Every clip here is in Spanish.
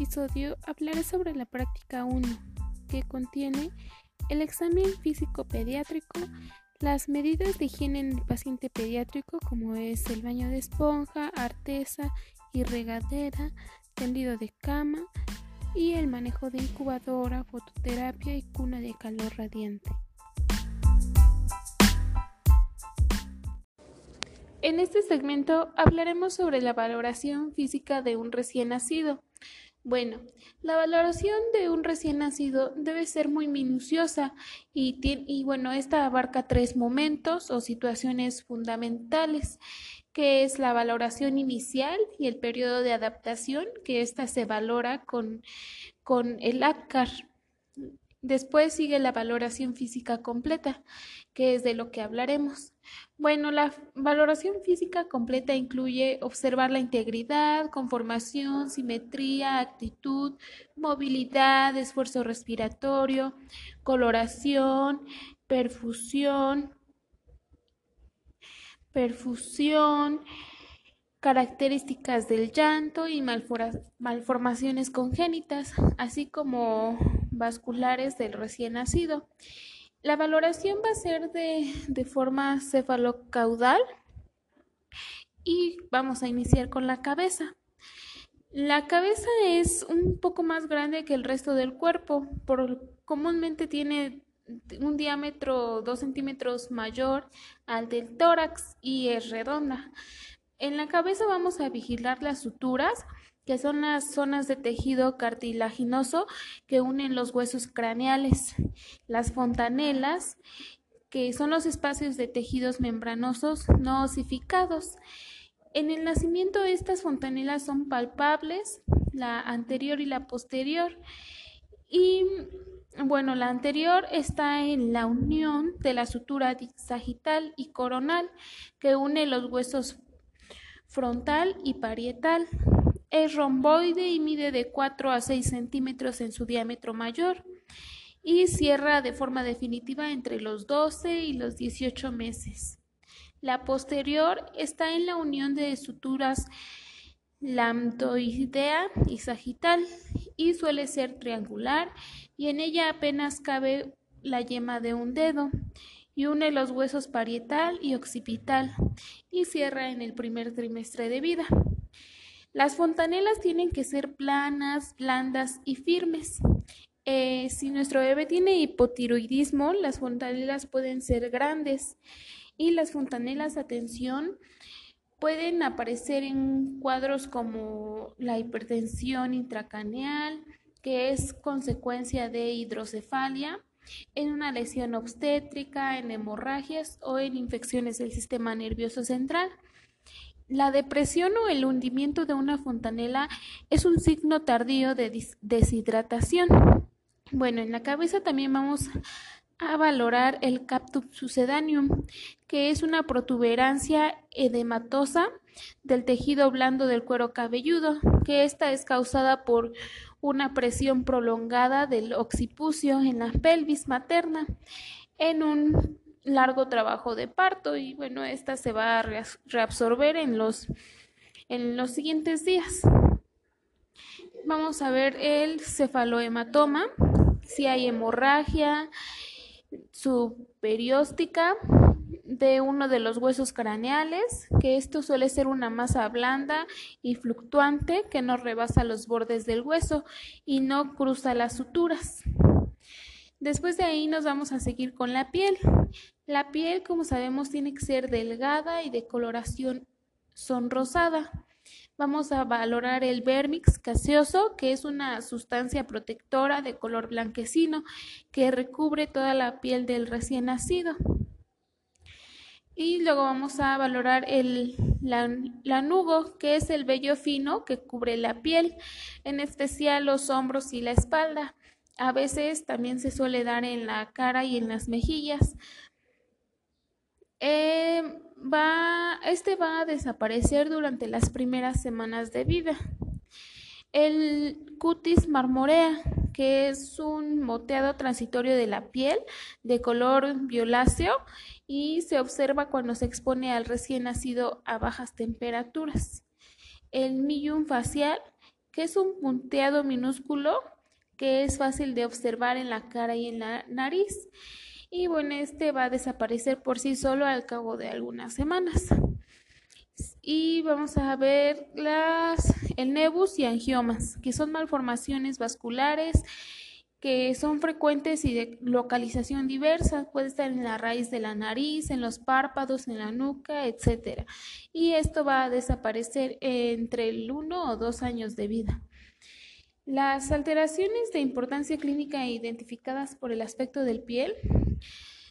episodio hablaré sobre la práctica 1, que contiene el examen físico pediátrico, las medidas de higiene en el paciente pediátrico como es el baño de esponja, artesa y regadera, tendido de cama y el manejo de incubadora, fototerapia y cuna de calor radiante. En este segmento hablaremos sobre la valoración física de un recién nacido. Bueno, la valoración de un recién nacido debe ser muy minuciosa y, bueno, esta abarca tres momentos o situaciones fundamentales, que es la valoración inicial y el periodo de adaptación, que ésta se valora con, con el APCAR. Después sigue la valoración física completa, que es de lo que hablaremos. Bueno, la valoración física completa incluye observar la integridad, conformación, simetría, actitud, movilidad, esfuerzo respiratorio, coloración, perfusión, perfusión, características del llanto y malformaciones congénitas, así como vasculares del recién nacido. La valoración va a ser de, de forma cefalocaudal y vamos a iniciar con la cabeza. La cabeza es un poco más grande que el resto del cuerpo, por, comúnmente tiene un diámetro 2 centímetros mayor al del tórax y es redonda. En la cabeza vamos a vigilar las suturas, que son las zonas de tejido cartilaginoso que unen los huesos craneales, las fontanelas, que son los espacios de tejidos membranosos no osificados. En el nacimiento estas fontanelas son palpables, la anterior y la posterior. Y bueno, la anterior está en la unión de la sutura sagital y coronal que une los huesos frontal y parietal. Es romboide y mide de 4 a 6 centímetros en su diámetro mayor y cierra de forma definitiva entre los 12 y los 18 meses. La posterior está en la unión de suturas lambdoidea y sagital y suele ser triangular y en ella apenas cabe la yema de un dedo y une los huesos parietal y occipital y cierra en el primer trimestre de vida. Las fontanelas tienen que ser planas, blandas y firmes. Eh, si nuestro bebé tiene hipotiroidismo, las fontanelas pueden ser grandes y las fontanelas, atención, pueden aparecer en cuadros como la hipertensión intracaneal, que es consecuencia de hidrocefalia, en una lesión obstétrica, en hemorragias o en infecciones del sistema nervioso central. La depresión o el hundimiento de una fontanela es un signo tardío de deshidratación. Bueno, en la cabeza también vamos a valorar el captum succedaneum, que es una protuberancia edematosa del tejido blando del cuero cabelludo, que esta es causada por una presión prolongada del occipucio en la pelvis materna en un largo trabajo de parto y bueno, esta se va a reabsorber en los, en los siguientes días. Vamos a ver el cefalohematoma, si hay hemorragia superióstica de uno de los huesos craneales, que esto suele ser una masa blanda y fluctuante que no rebasa los bordes del hueso y no cruza las suturas. Después de ahí nos vamos a seguir con la piel. La piel, como sabemos, tiene que ser delgada y de coloración sonrosada. Vamos a valorar el vermix gaseoso, que es una sustancia protectora de color blanquecino que recubre toda la piel del recién nacido. Y luego vamos a valorar el lanugo, que es el vello fino que cubre la piel, en especial los hombros y la espalda. A veces también se suele dar en la cara y en las mejillas. Eh, este va a desaparecer durante las primeras semanas de vida. El cutis marmorea, que es un moteado transitorio de la piel de color violáceo y se observa cuando se expone al recién nacido a bajas temperaturas. El millum facial que es un punteado minúsculo que es fácil de observar en la cara y en la nariz. Y bueno, este va a desaparecer por sí solo al cabo de algunas semanas. Y vamos a ver las, el nebus y angiomas, que son malformaciones vasculares que son frecuentes y de localización diversa, puede estar en la raíz de la nariz, en los párpados, en la nuca, etc. Y esto va a desaparecer entre el 1 o 2 años de vida. Las alteraciones de importancia clínica identificadas por el aspecto del piel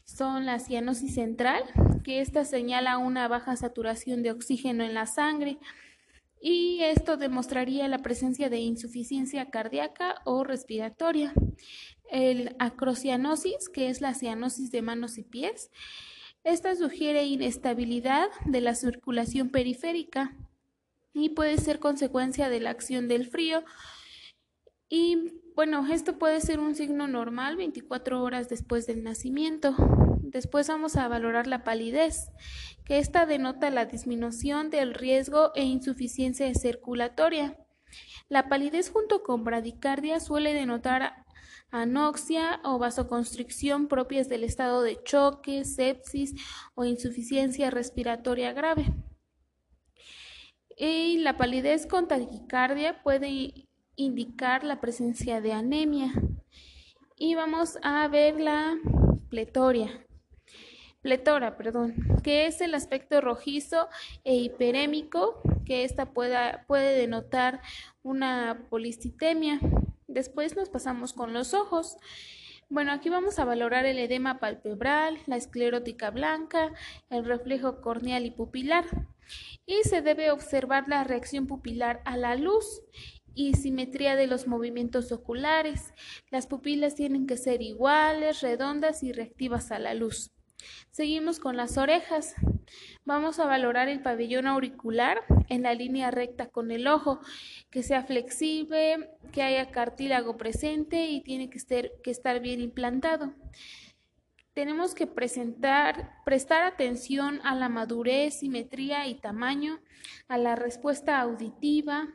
son la cianosis central, que esta señala una baja saturación de oxígeno en la sangre, y esto demostraría la presencia de insuficiencia cardíaca o respiratoria. El acrocianosis, que es la cianosis de manos y pies, esta sugiere inestabilidad de la circulación periférica y puede ser consecuencia de la acción del frío. Y bueno, esto puede ser un signo normal 24 horas después del nacimiento. Después vamos a valorar la palidez, que esta denota la disminución del riesgo e insuficiencia circulatoria. La palidez junto con bradicardia suele denotar anoxia o vasoconstricción propias del estado de choque, sepsis o insuficiencia respiratoria grave. Y la palidez con taquicardia puede indicar la presencia de anemia. Y vamos a ver la pletoria pletora, perdón, que es el aspecto rojizo e hiperémico, que esta pueda, puede denotar una policitemia. Después nos pasamos con los ojos. Bueno, aquí vamos a valorar el edema palpebral, la esclerótica blanca, el reflejo corneal y pupilar. Y se debe observar la reacción pupilar a la luz y simetría de los movimientos oculares. Las pupilas tienen que ser iguales, redondas y reactivas a la luz. Seguimos con las orejas. Vamos a valorar el pabellón auricular en la línea recta con el ojo, que sea flexible, que haya cartílago presente y tiene que estar, bien implantado. Tenemos que prestar atención a la madurez, simetría y tamaño, a la respuesta auditiva,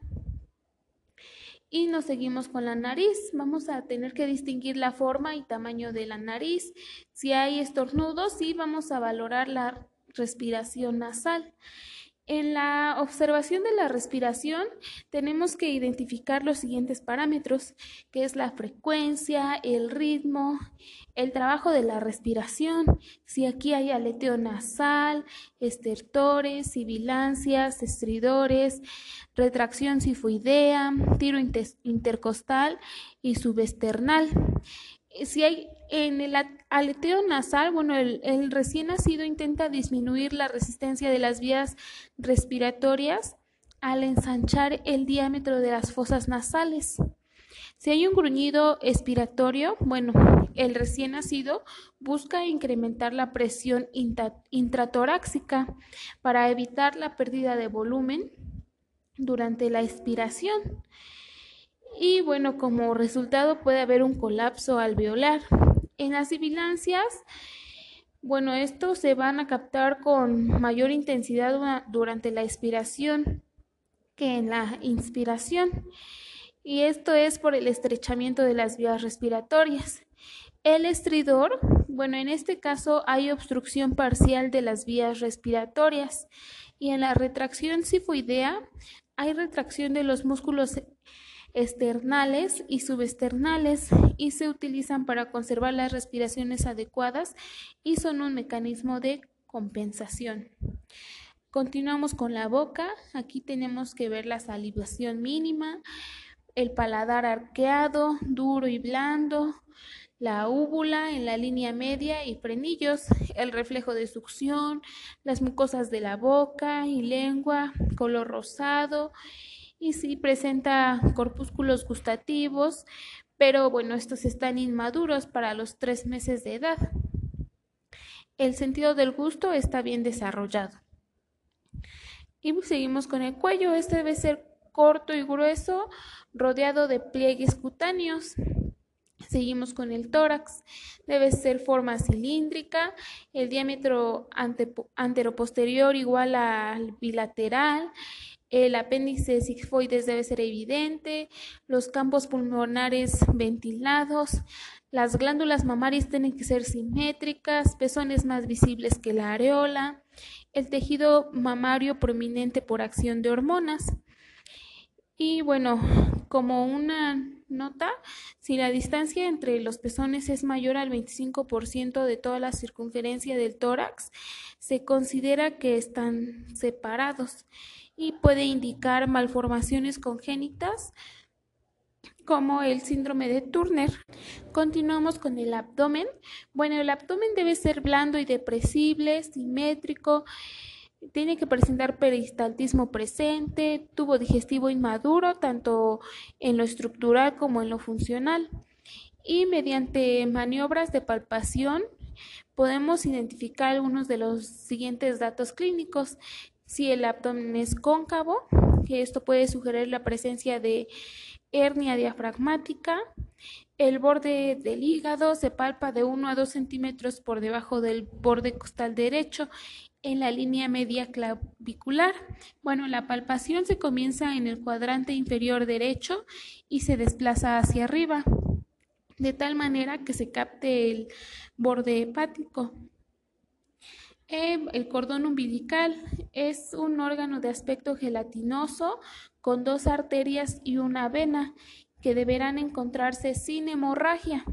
y nos seguimos con la nariz. Vamos a tener que distinguir la forma y tamaño de la nariz. Si hay estornudos, sí vamos a valorar la respiración nasal. En la observación de la respiración tenemos que identificar los siguientes parámetros, que es la frecuencia, el ritmo, el trabajo de la respiración, si aquí hay aleteo nasal, estertores, sibilancias, estridores, retracción sifoidea, tiro intercostal y subesternal. Si hay en el aleteo nasal, bueno, el, recién nacido intenta disminuir la resistencia de las vías respiratorias al ensanchar el diámetro de las fosas nasales. Si hay un gruñido expiratorio, bueno, el recién nacido busca incrementar la presión intratoráxica para evitar la pérdida de volumen durante la expiración y bueno, como resultado puede haber un colapso alveolar. En las sibilancias, bueno, estos se van a captar con mayor intensidad durante la expiración que en la inspiración. Y esto es por el estrechamiento de las vías respiratorias. El estridor, bueno, en este caso hay obstrucción parcial de las vías respiratorias. Y en la retracción sifoidea hay retracción de los músculos externales y subesternales y se utilizan para conservar las respiraciones adecuadas y son un mecanismo de compensación. Continuamos con la boca. Aquí tenemos que ver la salivación mínima, el paladar arqueado, duro y blando, la úvula en la línea media y frenillos, el reflejo de succión, las mucosas de la boca y lengua, color rosado y sí presenta corpúsculos gustativos, pero bueno, estos están inmaduros para los tres meses de edad. El sentido del gusto está bien desarrollado. Y seguimos con el cuello. Este debe ser corto y grueso, rodeado de pliegues cutáneos. Seguimos con el tórax. Debe ser forma cilíndrica, el diámetro anteroposterior igual al bilateral, el apéndice sigmoides debe ser evidente, los campos pulmonares ventilados, las glándulas mamarias tienen que ser simétricas, pezones más visibles que la areola, el tejido mamario prominente por acción de hormonas. Y bueno, como una nota, si la distancia entre los pezones es mayor al 25% de toda la circunferencia del tórax, se considera que están separados y puede indicar malformaciones congénitas como el síndrome de Turner. Continuamos con el abdomen. Bueno, el abdomen debe ser blando y depresible, simétrico. Tiene que presentar peristaltismo presente, tubo digestivo inmaduro, tanto en lo estructural como en lo funcional. Y mediante maniobras de palpación podemos identificar algunos de los siguientes datos clínicos. Si el abdomen es cóncavo, esto puede sugerir la presencia de hernia diafragmática. El borde del hígado se palpa de 1 a 2 centímetros por debajo del borde costal derecho en la línea media clavicular. Bueno, la palpación se comienza en el cuadrante inferior derecho y se desplaza hacia arriba, de tal manera que se capte el borde hepático. Em, el cordón umbilical es un órgano de aspecto gelatinoso con dos arterias y una vena que deberán encontrarse sin hemorragia.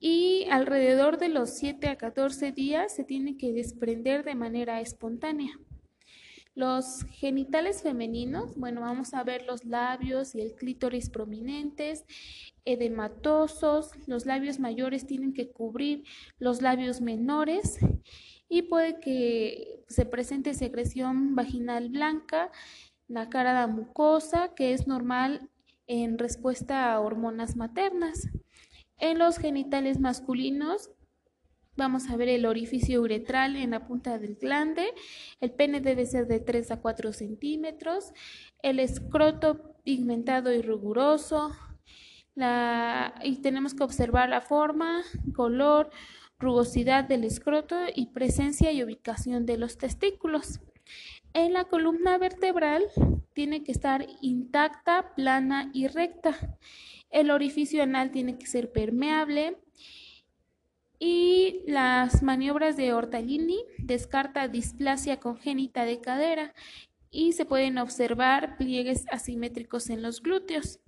Y alrededor de los 7 a 14 días se tiene que desprender de manera espontánea. Los genitales femeninos, bueno, vamos a ver los labios y el clítoris prominentes, edematosos, los labios mayores tienen que cubrir los labios menores y puede que se presente secreción vaginal blanca, la cara mucosa, que es normal en respuesta a hormonas maternas. En los genitales masculinos Vamos a ver el orificio uretral en la punta del glande. El pene debe ser de 3 a 4 centímetros. El escroto pigmentado y riguroso. Y tenemos que observar la forma, color, rugosidad del escroto y presencia y ubicación de los testículos. En la columna vertebral tiene que estar intacta, plana y recta. El orificio anal tiene que ser permeable y las maniobras de Ortolini descarta displasia congénita de cadera y se pueden observar pliegues asimétricos en los glúteos.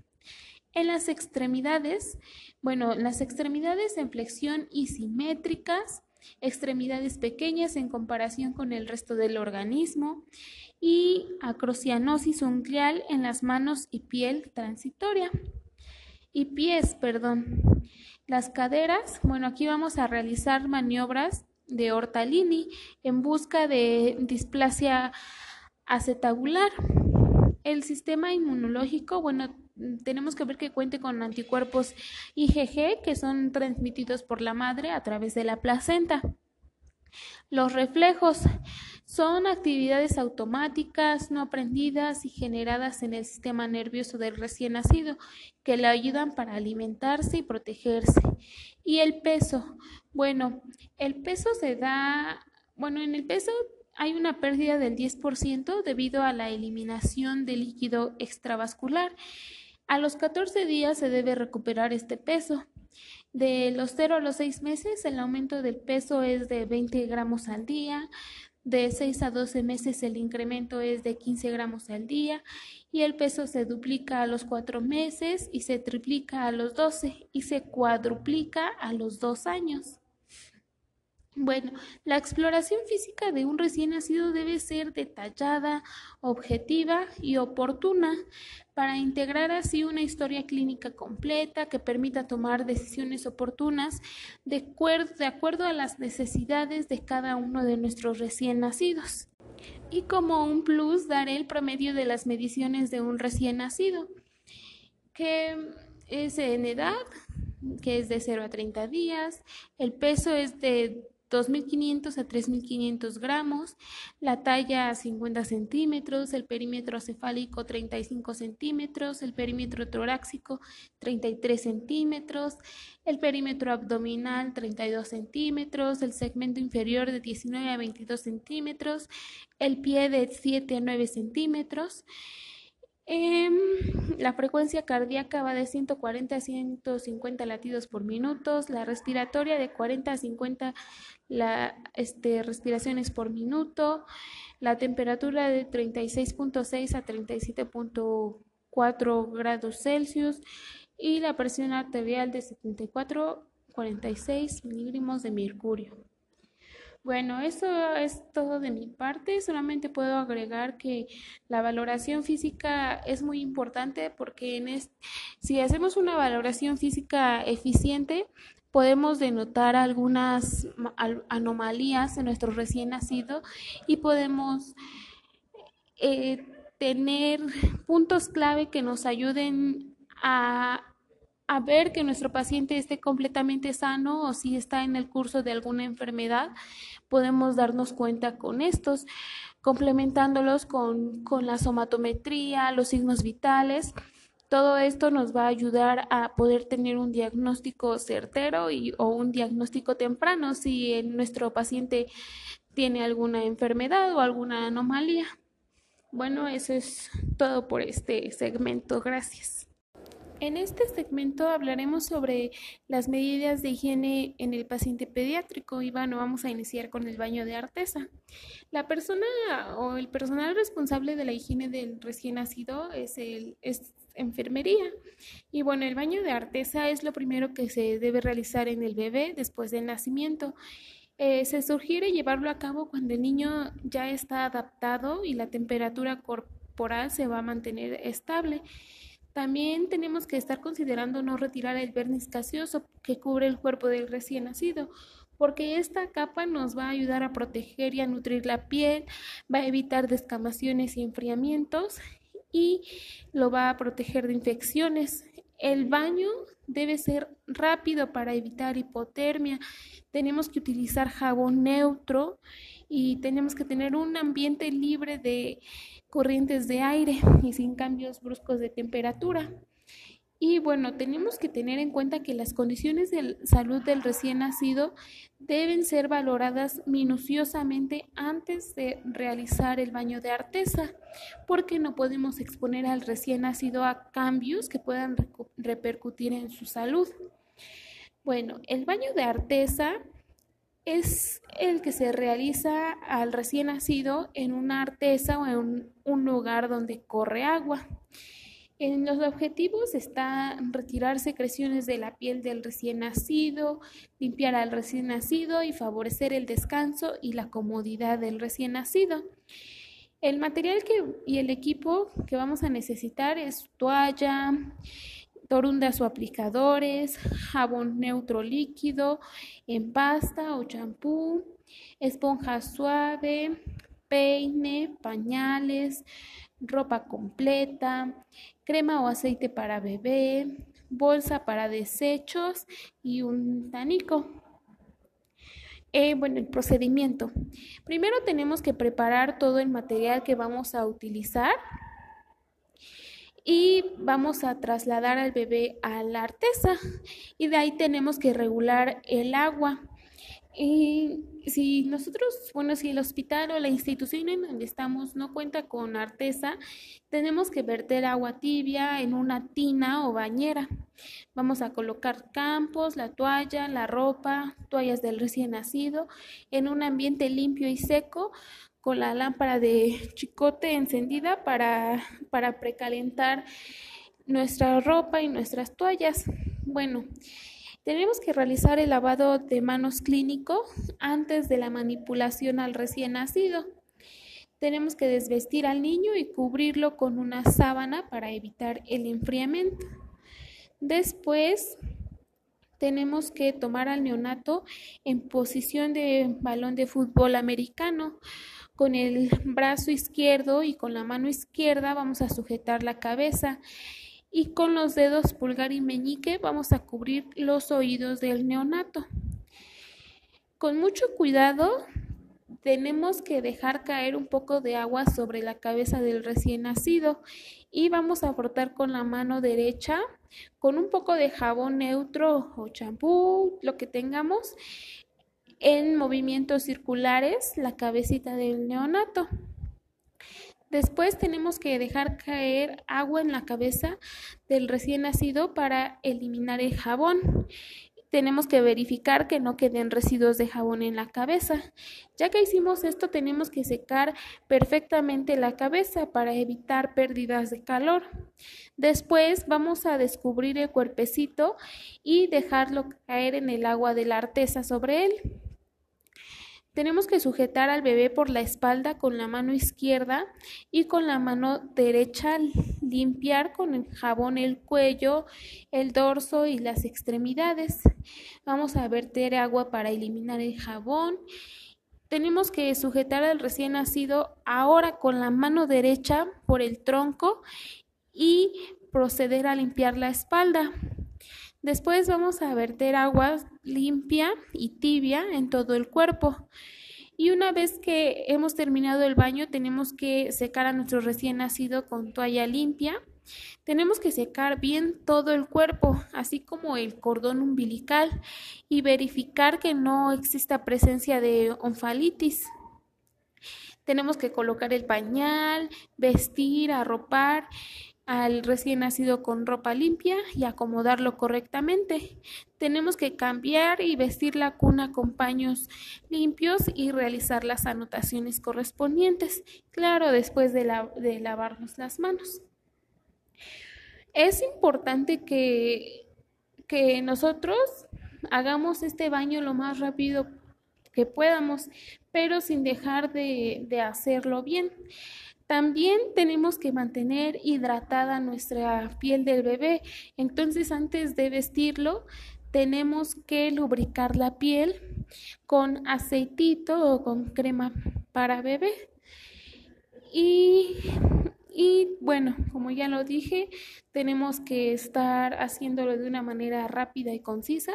En las extremidades, bueno, las extremidades en flexión y simétricas, extremidades pequeñas en comparación con el resto del organismo y acrocianosis uncleal en las manos y piel transitoria. Y pies, perdón. Las caderas, bueno, aquí vamos a realizar maniobras de Ortalini en busca de displasia acetabular. El sistema inmunológico, bueno, tenemos que ver que cuente con anticuerpos IgG que son transmitidos por la madre a través de la placenta. Los reflejos son actividades automáticas, no aprendidas y generadas en el sistema nervioso del recién nacido que le ayudan para alimentarse y protegerse. Y el peso. Bueno, el peso se da, bueno, en el peso hay una pérdida del 10% debido a la eliminación de líquido extravascular. A los 14 días se debe recuperar este peso. De los 0 a los 6 meses, el aumento del peso es de 20 gramos al día. De 6 a 12 meses, el incremento es de 15 gramos al día. Y el peso se duplica a los 4 meses y se triplica a los 12 y se cuadruplica a los 2 años. Bueno, la exploración física de un recién nacido debe ser detallada, objetiva y oportuna para integrar así una historia clínica completa que permita tomar decisiones oportunas de, acuerdo a las necesidades de cada uno de nuestros recién nacidos. Y como un plus daré el promedio de las mediciones de un recién nacido, que es en edad, que es de 0 a 30 días, el peso es de 2.500 a 3.500 gramos, la talla 50 centímetros, el perímetro cefálico 35 centímetros, el perímetro torácico 33 centímetros, el perímetro abdominal 32 centímetros, el segmento inferior de 19 a 22 centímetros, el pie de 7 a 9 centímetros. Em, la frecuencia cardíaca va de 140 a 150 latidos por minuto, la respiratoria de 40 a 50 la, este, respiraciones por minuto, la temperatura de 36.6 a 37.4 grados Celsius y la presión arterial de 74.46 miligramos de mercurio. Bueno, eso es todo de mi parte. Solamente puedo agregar que la valoración física es muy importante porque en si hacemos una valoración física eficiente, podemos denotar algunas anomalías en nuestro recién nacido y podemos eh, tener puntos clave que nos ayuden a a ver que nuestro paciente esté completamente sano o si está en el curso de alguna enfermedad, podemos darnos cuenta con estos, complementándolos con, la somatometría, los signos vitales. Todo esto nos va a ayudar a poder tener un diagnóstico certero y, o un diagnóstico temprano si nuestro paciente tiene alguna enfermedad o alguna anomalía. Bueno, eso es todo por este segmento. Gracias. En este segmento hablaremos sobre las medidas de higiene en el paciente pediátrico y bueno, vamos a iniciar con el baño de artesa. La persona o el personal responsable de la higiene del recién nacido es el es enfermería. Y bueno, el baño de artesa es lo primero que se debe realizar en el bebé después del nacimiento. Eh, se sugiere llevarlo a cabo cuando el niño ya está adaptado y la temperatura corporal se va a mantener estable. También tenemos que estar considerando no retirar el verniz gaseoso que cubre el cuerpo del recién nacido, porque esta capa nos va a ayudar a proteger y a nutrir la piel, va a evitar descamaciones y enfriamientos y lo va a proteger de infecciones. El baño debe ser rápido para evitar hipotermia. Tenemos que utilizar jabón neutro y tenemos que tener un ambiente libre de corrientes de aire y sin cambios bruscos de temperatura. Y bueno, tenemos que tener en cuenta que las condiciones de salud del recién nacido deben ser valoradas minuciosamente antes de realizar el baño de artesa, porque no podemos exponer al recién nacido a cambios que puedan repercutir en su salud. Bueno, el baño de artesa es el que se realiza al recién nacido en una artesa o en un lugar donde corre agua. En los objetivos está retirar secreciones de la piel del recién nacido, limpiar al recién nacido y favorecer el descanso y la comodidad del recién nacido. El material y el equipo que vamos a necesitar es toalla, torundas o aplicadores, jabón neutro líquido en pasta o champú, esponja suave, peine, pañales, ropa completa, crema o aceite para bebé, bolsa para desechos y un tanico. Eh, bueno, el procedimiento. Primero tenemos que preparar todo el material que vamos a utilizar y vamos a trasladar al bebé a la artesa y de ahí tenemos que regular el agua. Y si nosotros, bueno, si el hospital o la institución en donde estamos no cuenta con artesa, tenemos que verter agua tibia en una tina o bañera. Vamos a colocar campos, la toalla, la ropa, toallas del recién nacido en un ambiente limpio y seco con la lámpara de chicote encendida para, para precalentar nuestra ropa y nuestras toallas. Bueno, tenemos que realizar el lavado de manos clínico antes de la manipulación al recién nacido. Tenemos que desvestir al niño y cubrirlo con una sábana para evitar el enfriamiento. Después tenemos que tomar al neonato en posición de balón de fútbol americano con el brazo izquierdo y con la mano izquierda vamos a sujetar la cabeza y con los dedos pulgar y meñique vamos a cubrir los oídos del neonato. Con mucho cuidado tenemos que dejar caer un poco de agua sobre la cabeza del recién nacido y vamos a frotar con la mano derecha con un poco de jabón neutro o champú, lo que tengamos, en movimientos circulares la cabecita del neonato. Después tenemos que dejar caer agua en la cabeza del recién nacido para eliminar el jabón tenemos que verificar que no queden residuos de jabón en la cabeza. Ya que hicimos esto, tenemos que secar perfectamente la cabeza para evitar pérdidas de calor. Después vamos a descubrir el cuerpecito y dejarlo caer en el agua de la artesa sobre él. Tenemos que sujetar al bebé por la espalda con la mano izquierda y con la mano derecha limpiar con el jabón el cuello, el dorso y las extremidades. Vamos a verter agua para eliminar el jabón. Tenemos que sujetar al recién nacido ahora con la mano derecha por el tronco y proceder a limpiar la espalda. Después vamos a verter agua limpia y tibia en todo el cuerpo. Y una vez que hemos terminado el baño, tenemos que secar a nuestro recién nacido con toalla limpia. Tenemos que secar bien todo el cuerpo, así como el cordón umbilical, y verificar que no exista presencia de onfalitis. Tenemos que colocar el pañal, vestir, arropar al recién nacido con ropa limpia y acomodarlo correctamente. Tenemos que cambiar y vestir la cuna con paños limpios y realizar las anotaciones correspondientes, claro, después de, de lavarnos las manos. Es importante que, nosotros hagamos este baño lo más rápido que podamos, pero sin dejar de, de hacerlo bien. También tenemos que mantener hidratada nuestra piel del bebé. Entonces, antes de vestirlo, tenemos que lubricar la piel con aceitito o con crema para bebé. Y, y, bueno, como ya lo dije, tenemos que estar haciéndolo de una manera rápida y concisa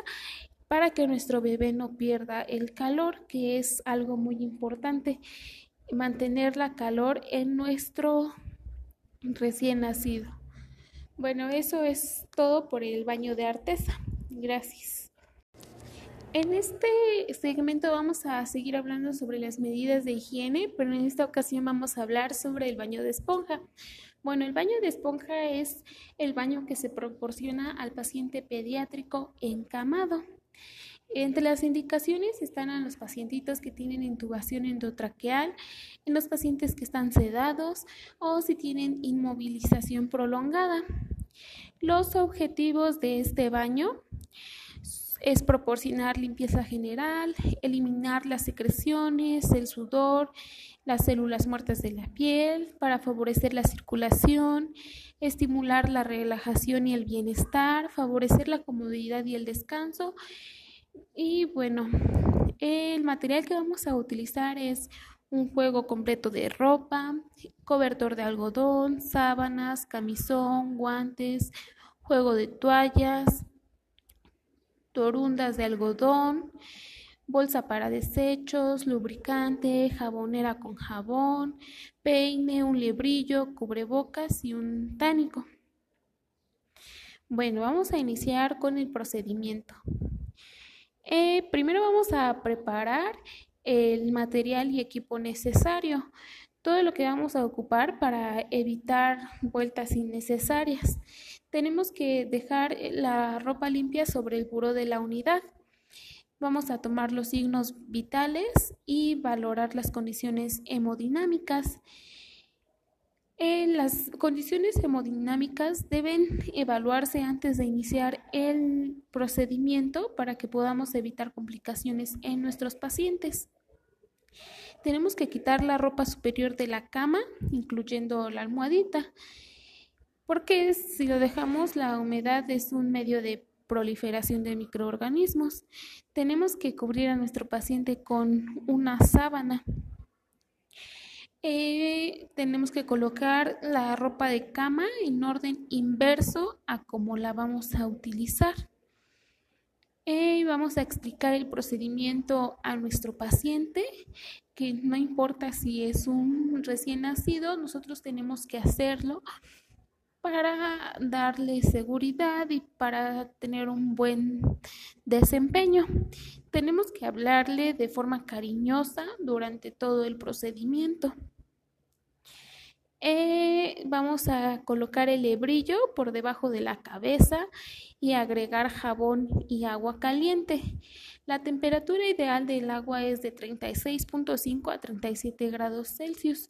para que nuestro bebé no pierda el calor, que es algo muy importante mantener la calor en nuestro recién nacido. Bueno, eso es todo por el baño de artesa. Gracias. En este segmento vamos a seguir hablando sobre las medidas de higiene, pero en esta ocasión vamos a hablar sobre el baño de esponja. Bueno, el baño de esponja es el baño que se proporciona al paciente pediátrico encamado. Entre las indicaciones están los pacientitos que tienen intubación endotraqueal, en los pacientes que están sedados o si tienen inmovilización prolongada. Los objetivos de este baño es proporcionar limpieza general, eliminar las secreciones, el sudor, las células muertas de la piel, para favorecer la circulación, estimular la relajación y el bienestar, favorecer la comodidad y el descanso y bueno, el material que vamos a utilizar es un juego completo de ropa, cobertor de algodón, sábanas, camisón, guantes, juego de toallas, torundas de algodón, bolsa para desechos, lubricante, jabonera con jabón, peine, un librillo, cubrebocas y un tánico. Bueno, vamos a iniciar con el procedimiento. Eh, primero vamos a preparar el material y equipo necesario, todo lo que vamos a ocupar para evitar vueltas innecesarias. Tenemos que dejar la ropa limpia sobre el buró de la unidad. Vamos a tomar los signos vitales y valorar las condiciones hemodinámicas. Las condiciones hemodinámicas deben evaluarse antes de iniciar el procedimiento para que podamos evitar complicaciones en nuestros pacientes. Tenemos que quitar la ropa superior de la cama, incluyendo la almohadita, porque si lo dejamos, la humedad es un medio de proliferación de microorganismos. Tenemos que cubrir a nuestro paciente con una sábana. Eh, tenemos que colocar la ropa de cama en orden inverso a como la vamos a utilizar. Eh, vamos a explicar el procedimiento a nuestro paciente, que no importa si es un recién nacido, nosotros tenemos que hacerlo para darle seguridad y para tener un buen desempeño. Tenemos que hablarle de forma cariñosa durante todo el procedimiento. Eh, vamos a colocar el hebrillo por debajo de la cabeza y agregar jabón y agua caliente. La temperatura ideal del agua es de 36.5 a 37 grados Celsius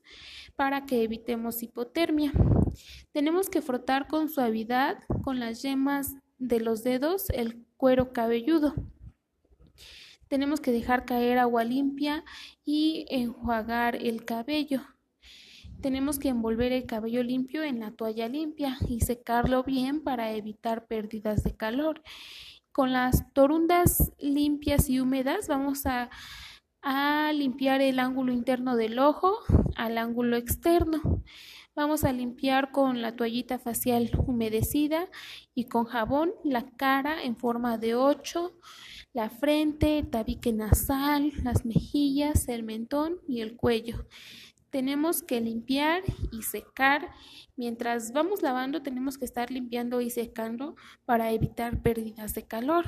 para que evitemos hipotermia. Tenemos que frotar con suavidad con las yemas de los dedos el cuero cabelludo. Tenemos que dejar caer agua limpia y enjuagar el cabello. Tenemos que envolver el cabello limpio en la toalla limpia y secarlo bien para evitar pérdidas de calor. Con las torundas limpias y húmedas vamos a, limpiar el ángulo interno del ojo al ángulo externo. Vamos a limpiar con la toallita facial humedecida y con jabón la cara en forma de 8, la frente, el tabique nasal, las mejillas, el mentón y el cuello tenemos que limpiar y secar. Mientras vamos lavando, tenemos que estar limpiando y secando para evitar pérdidas de calor.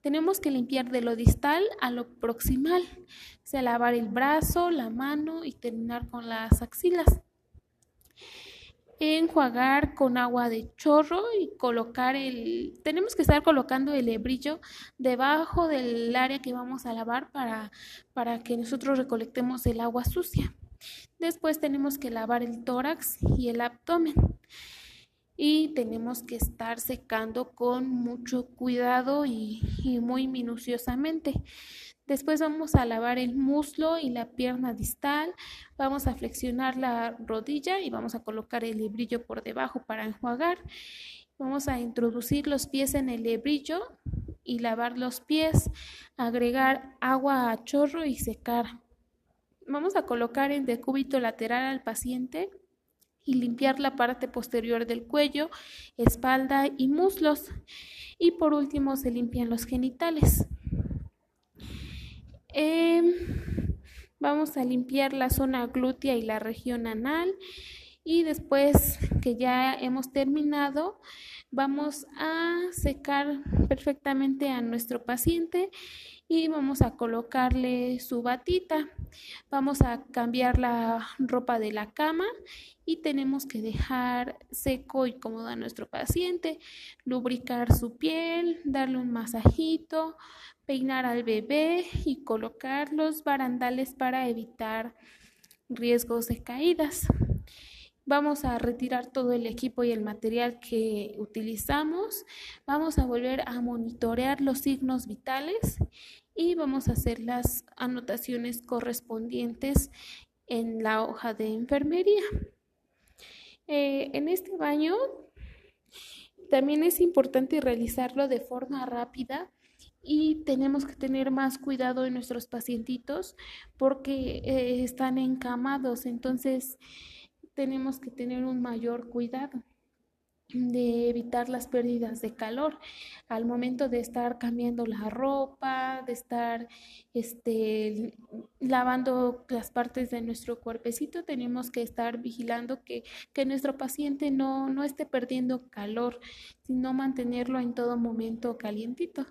Tenemos que limpiar de lo distal a lo proximal, o sea, lavar el brazo, la mano y terminar con las axilas. Enjuagar con agua de chorro y colocar el... Tenemos que estar colocando el hebrillo debajo del área que vamos a lavar para, para que nosotros recolectemos el agua sucia. Después tenemos que lavar el tórax y el abdomen. Y tenemos que estar secando con mucho cuidado y, muy minuciosamente. Después vamos a lavar el muslo y la pierna distal. Vamos a flexionar la rodilla y vamos a colocar el hebrillo por debajo para enjuagar. Vamos a introducir los pies en el hebrillo y lavar los pies, agregar agua a chorro y secar. Vamos a colocar en decúbito lateral al paciente y limpiar la parte posterior del cuello, espalda y muslos. Y por último se limpian los genitales. Em, vamos a limpiar la zona glútea y la región anal. Y después que ya hemos terminado, vamos a secar perfectamente a nuestro paciente y vamos a colocarle su batita. Vamos a cambiar la ropa de la cama y tenemos que dejar seco y cómodo a nuestro paciente, lubricar su piel, darle un masajito, peinar al bebé y colocar los barandales para evitar riesgos de caídas. Vamos a retirar todo el equipo y el material que utilizamos. Vamos a volver a monitorear los signos vitales y vamos a hacer las anotaciones correspondientes en la hoja de enfermería. Eh, en este baño también es importante realizarlo de forma rápida y tenemos que tener más cuidado en nuestros pacientitos porque eh, están encamados, entonces tenemos que tener un mayor cuidado de evitar las pérdidas de calor al momento de estar cambiando la ropa, de estar este, lavando las partes de nuestro cuerpecito, tenemos que estar vigilando que, que nuestro paciente no, no esté perdiendo calor, sino mantenerlo en todo momento calientito.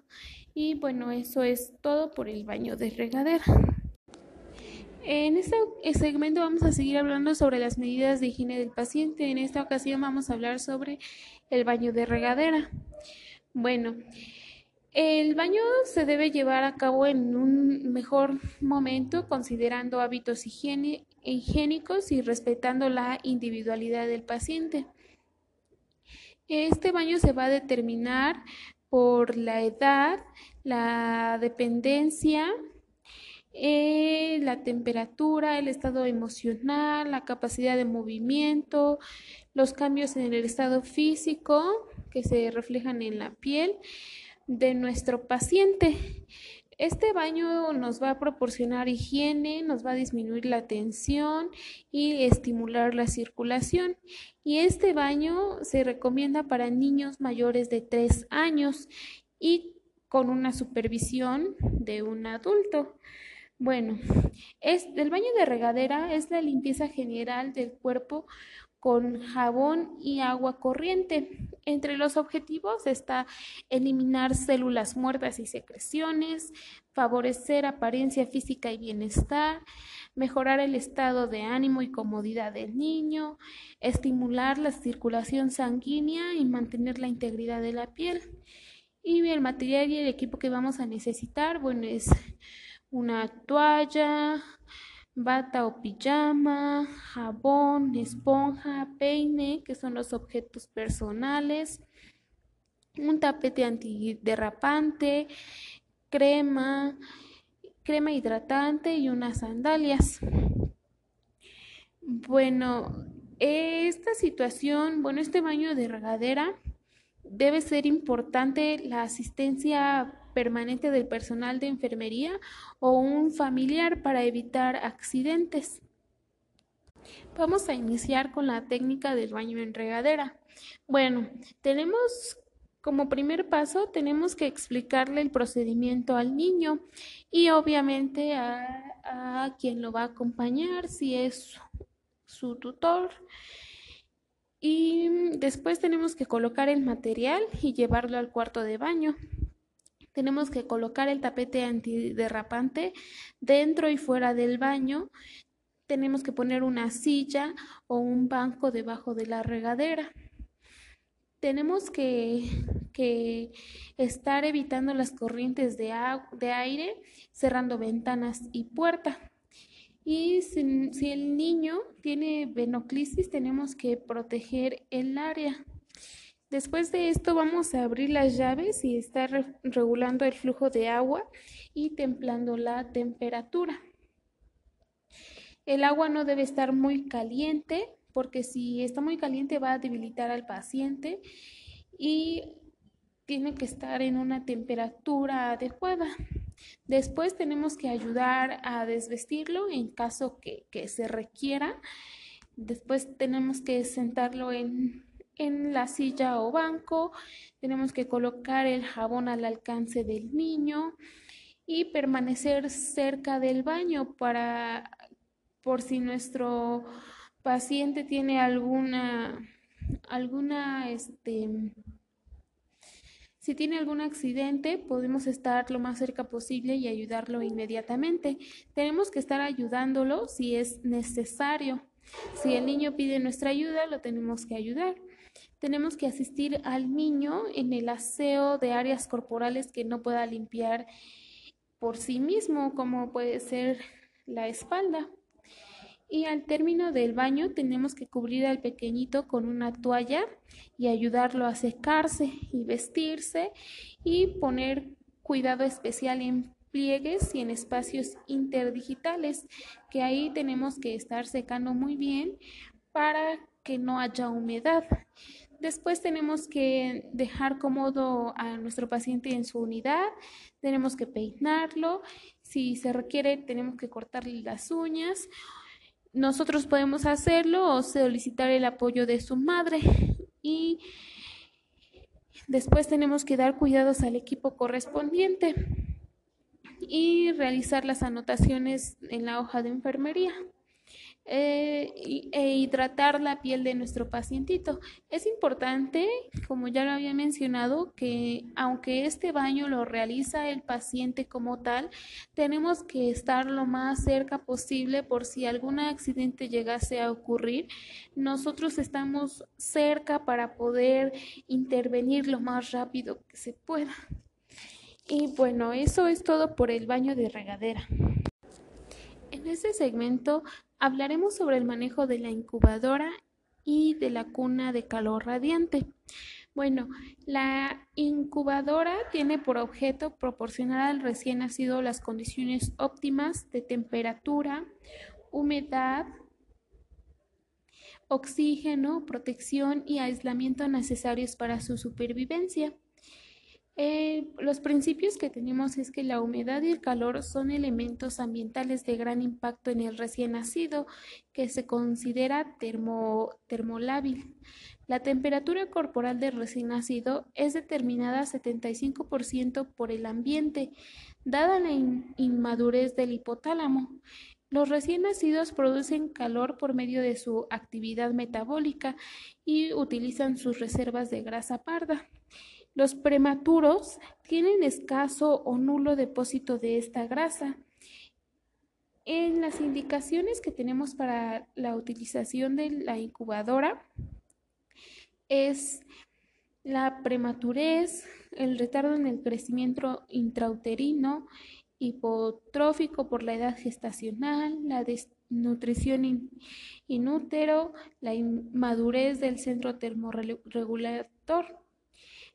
Y bueno, eso es todo por el baño de regadera. En este segmento vamos a seguir hablando sobre las medidas de higiene del paciente. En esta ocasión vamos a hablar sobre el baño de regadera. Bueno, el baño se debe llevar a cabo en un mejor momento considerando hábitos higiénicos y respetando la individualidad del paciente. Este baño se va a determinar por la edad, la dependencia, eh, la temperatura, el estado emocional, la capacidad de movimiento, los cambios en el estado físico que se reflejan en la piel de nuestro paciente. Este baño nos va a proporcionar higiene, nos va a disminuir la tensión y estimular la circulación. Y este baño se recomienda para niños mayores de 3 años y con una supervisión de un adulto. Bueno, es, el baño de regadera es la limpieza general del cuerpo con jabón y agua corriente. Entre los objetivos está eliminar células muertas y secreciones, favorecer apariencia física y bienestar, mejorar el estado de ánimo y comodidad del niño, estimular la circulación sanguínea y mantener la integridad de la piel. Y el material y el equipo que vamos a necesitar, bueno, es una toalla, bata o pijama, jabón, esponja, peine, que son los objetos personales, un tapete antiderrapante, crema, crema hidratante y unas sandalias. Bueno, esta situación, bueno, este baño de regadera debe ser importante la asistencia permanente del personal de enfermería o un familiar para evitar accidentes. Vamos a iniciar con la técnica del baño en regadera. Bueno, tenemos como primer paso, tenemos que explicarle el procedimiento al niño y obviamente a, a quien lo va a acompañar, si es su tutor. Y después tenemos que colocar el material y llevarlo al cuarto de baño tenemos que colocar el tapete antiderrapante dentro y fuera del baño. Tenemos que poner una silla o un banco debajo de la regadera. Tenemos que, estar evitando las corrientes de, de aire, cerrando ventanas y puertas. Y si, si, el niño tiene venoclisis, tenemos que proteger el área. Después de esto vamos a abrir las llaves y estar regulando el flujo de agua y templando la temperatura. El agua no debe estar muy caliente porque si está muy caliente va a debilitar al paciente y tiene que estar en una temperatura adecuada. Después tenemos que ayudar a desvestirlo en caso que, se requiera. Después tenemos que sentarlo en en la silla o banco, tenemos que colocar el jabón al alcance del niño y permanecer cerca del baño para por si nuestro paciente tiene alguna alguna este si tiene algún accidente, podemos estar lo más cerca posible y ayudarlo inmediatamente. Tenemos que estar ayudándolo si es necesario. Si el niño pide nuestra ayuda, lo tenemos que ayudar. Tenemos que asistir al niño en el aseo de áreas corporales que no pueda limpiar por sí mismo, como puede ser la espalda. Y al término del baño tenemos que cubrir al pequeñito con una toalla y ayudarlo a secarse y vestirse y poner cuidado especial en pliegues y en espacios interdigitales, que ahí tenemos que estar secando muy bien para que no haya humedad. Después tenemos que dejar cómodo a nuestro paciente en su unidad, tenemos que peinarlo, si se requiere tenemos que cortarle las uñas. Nosotros podemos hacerlo o solicitar el apoyo de su madre y después tenemos que dar cuidados al equipo correspondiente y realizar las anotaciones en la hoja de enfermería. Eh, e hidratar la piel de nuestro pacientito. Es importante, como ya lo había mencionado, que aunque este baño lo realiza el paciente como tal, tenemos que estar lo más cerca posible por si algún accidente llegase a ocurrir. Nosotros estamos cerca para poder intervenir lo más rápido que se pueda. Y bueno, eso es todo por el baño de regadera. En este segmento hablaremos sobre el manejo de la incubadora y de la cuna de calor radiante. Bueno, la incubadora tiene por objeto proporcionar al recién nacido las condiciones óptimas de temperatura, humedad, oxígeno, protección y aislamiento necesarios para su supervivencia. Eh, los principios que tenemos es que la humedad y el calor son elementos ambientales de gran impacto en el recién nacido, que se considera termolábil. La temperatura corporal del recién nacido es determinada 75% por el ambiente, dada la inmadurez del hipotálamo. Los recién nacidos producen calor por medio de su actividad metabólica y utilizan sus reservas de grasa parda. Los prematuros tienen escaso o nulo depósito de esta grasa. En las indicaciones que tenemos para la utilización de la incubadora es la prematurez, el retardo en el crecimiento intrauterino, hipotrófico por la edad gestacional, la desnutrición inútero, la inmadurez del centro termorregulator.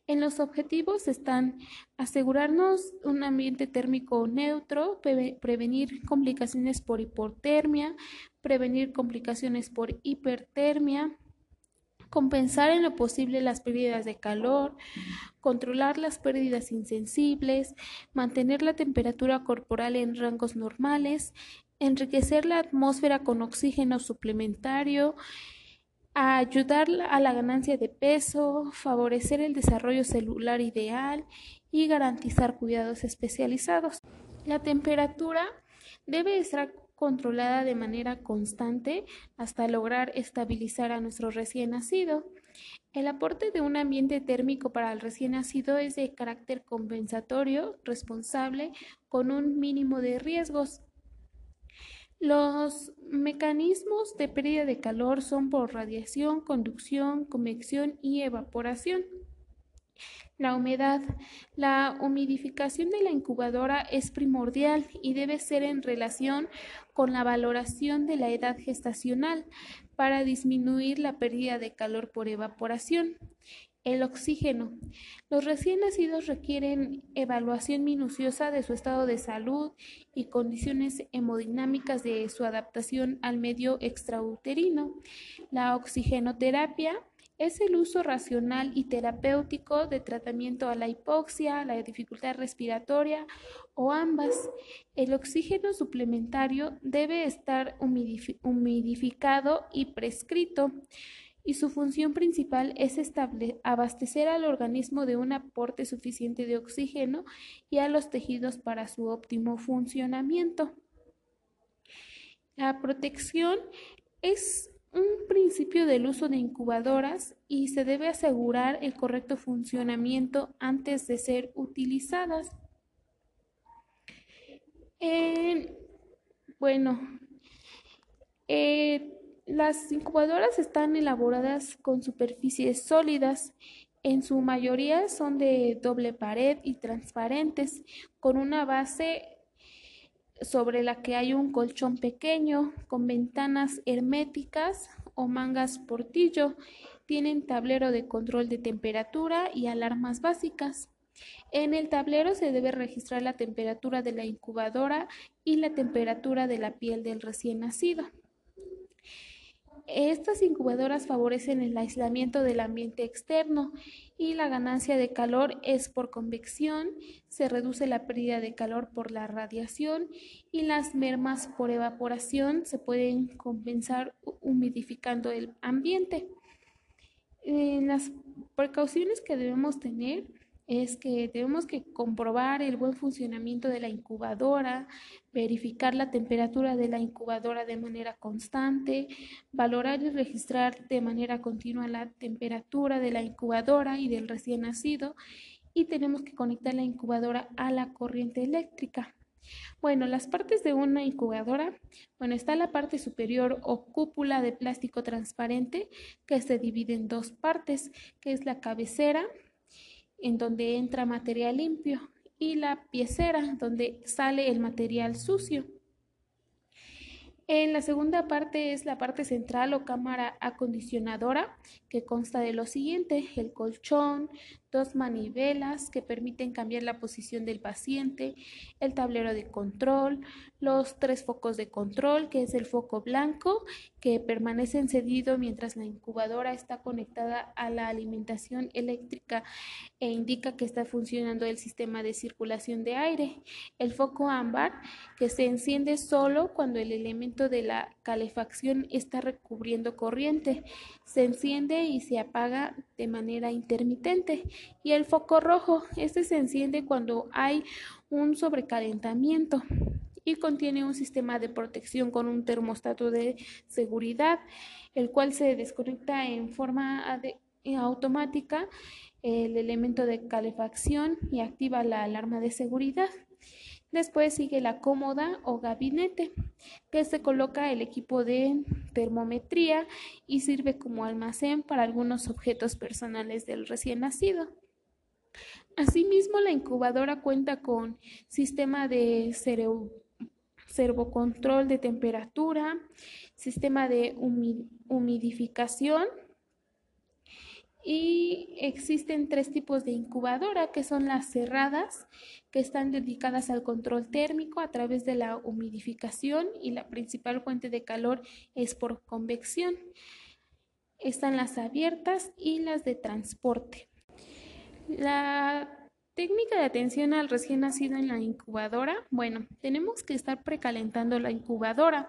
En los objetivos están asegurarnos un ambiente térmico neutro, prevenir complicaciones por hipotermia, prevenir complicaciones por hipertermia, compensar en lo posible las pérdidas de calor, controlar las pérdidas insensibles, mantener la temperatura corporal en rangos normales, enriquecer la atmósfera con oxígeno suplementario, a ayudar a la ganancia de peso, favorecer el desarrollo celular ideal y garantizar cuidados especializados. La temperatura debe estar controlada de manera constante hasta lograr estabilizar a nuestro recién nacido. El aporte de un ambiente térmico para el recién nacido es de carácter compensatorio, responsable, con un mínimo de riesgos. Los mecanismos de pérdida de calor son por radiación, conducción, convección y evaporación. La humedad. La humidificación de la incubadora es primordial y debe ser en relación con la valoración de la edad gestacional para disminuir la pérdida de calor por evaporación. El oxígeno. Los recién nacidos requieren evaluación minuciosa de su estado de salud y condiciones hemodinámicas de su adaptación al medio extrauterino. La oxigenoterapia es el uso racional y terapéutico de tratamiento a la hipoxia, la dificultad respiratoria o ambas. El oxígeno suplementario debe estar humidificado y prescrito y su función principal es abastecer al organismo de un aporte suficiente de oxígeno y a los tejidos para su óptimo funcionamiento. La protección es un principio del uso de incubadoras y se debe asegurar el correcto funcionamiento antes de ser utilizadas. bueno, eh, las incubadoras están elaboradas con superficies sólidas. En su mayoría son de doble pared y transparentes, con una base sobre la que hay un colchón pequeño, con ventanas herméticas o mangas portillo. Tienen tablero de control de temperatura y alarmas básicas. En el tablero se debe registrar la temperatura de la incubadora y la temperatura de la piel del recién nacido. Estas incubadoras favorecen el aislamiento del ambiente externo y la ganancia de calor es por convección, se reduce la pérdida de calor por la radiación y las mermas por evaporación se pueden compensar humidificando el ambiente. las precauciones que debemos tener es que tenemos que comprobar el buen funcionamiento de la incubadora, verificar la temperatura de la incubadora de manera constante, valorar y registrar de manera continua la temperatura de la incubadora y del recién nacido y tenemos que conectar la incubadora a la corriente eléctrica. Bueno, las partes de una incubadora, bueno, está la parte superior o cúpula de plástico transparente que se divide en dos partes, que es la cabecera, en donde entra material limpio, y la piecera, donde sale el material sucio. En la segunda parte es la parte central o cámara acondicionadora, que consta de lo siguiente, el colchón, dos manivelas que permiten cambiar la posición del paciente, el tablero de control, los tres focos de control, que es el foco blanco, que permanece encendido mientras la incubadora está conectada a la alimentación eléctrica e indica que está funcionando el sistema de circulación de aire, el foco ámbar, que se enciende solo cuando el elemento de la calefacción está recubriendo corriente, se enciende y se apaga de manera intermitente. Y el foco rojo, este se enciende cuando hay un sobrecalentamiento y contiene un sistema de protección con un termostato de seguridad, el cual se desconecta en forma automática el elemento de calefacción y activa la alarma de seguridad. Después sigue la cómoda o gabinete, que se coloca el equipo de termometría y sirve como almacén para algunos objetos personales del recién nacido. Asimismo, la incubadora cuenta con sistema de servocontrol de temperatura, sistema de humidificación, y existen tres tipos de incubadora, que son las cerradas, que están dedicadas al control térmico a través de la humidificación y la principal fuente de calor es por convección. Están las abiertas y las de transporte. La Técnica de atención al recién nacido en la incubadora. Bueno, tenemos que estar precalentando la incubadora.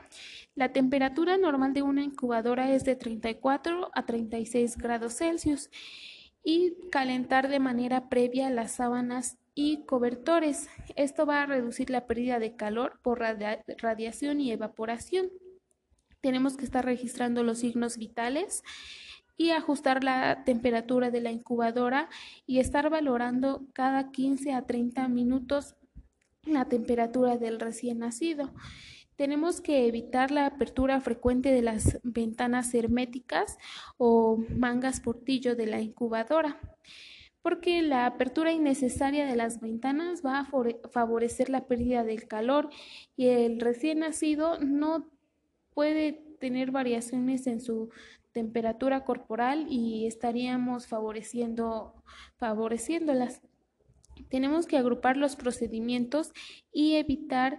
La temperatura normal de una incubadora es de 34 a 36 grados Celsius y calentar de manera previa las sábanas y cobertores. Esto va a reducir la pérdida de calor por radiación y evaporación. Tenemos que estar registrando los signos vitales y ajustar la temperatura de la incubadora y estar valorando cada 15 a 30 minutos la temperatura del recién nacido. Tenemos que evitar la apertura frecuente de las ventanas herméticas o mangas portillo de la incubadora, porque la apertura innecesaria de las ventanas va a favorecer la pérdida del calor y el recién nacido no puede tener variaciones en su temperatura corporal y estaríamos favoreciendo, favoreciéndolas. Tenemos que agrupar los procedimientos y evitar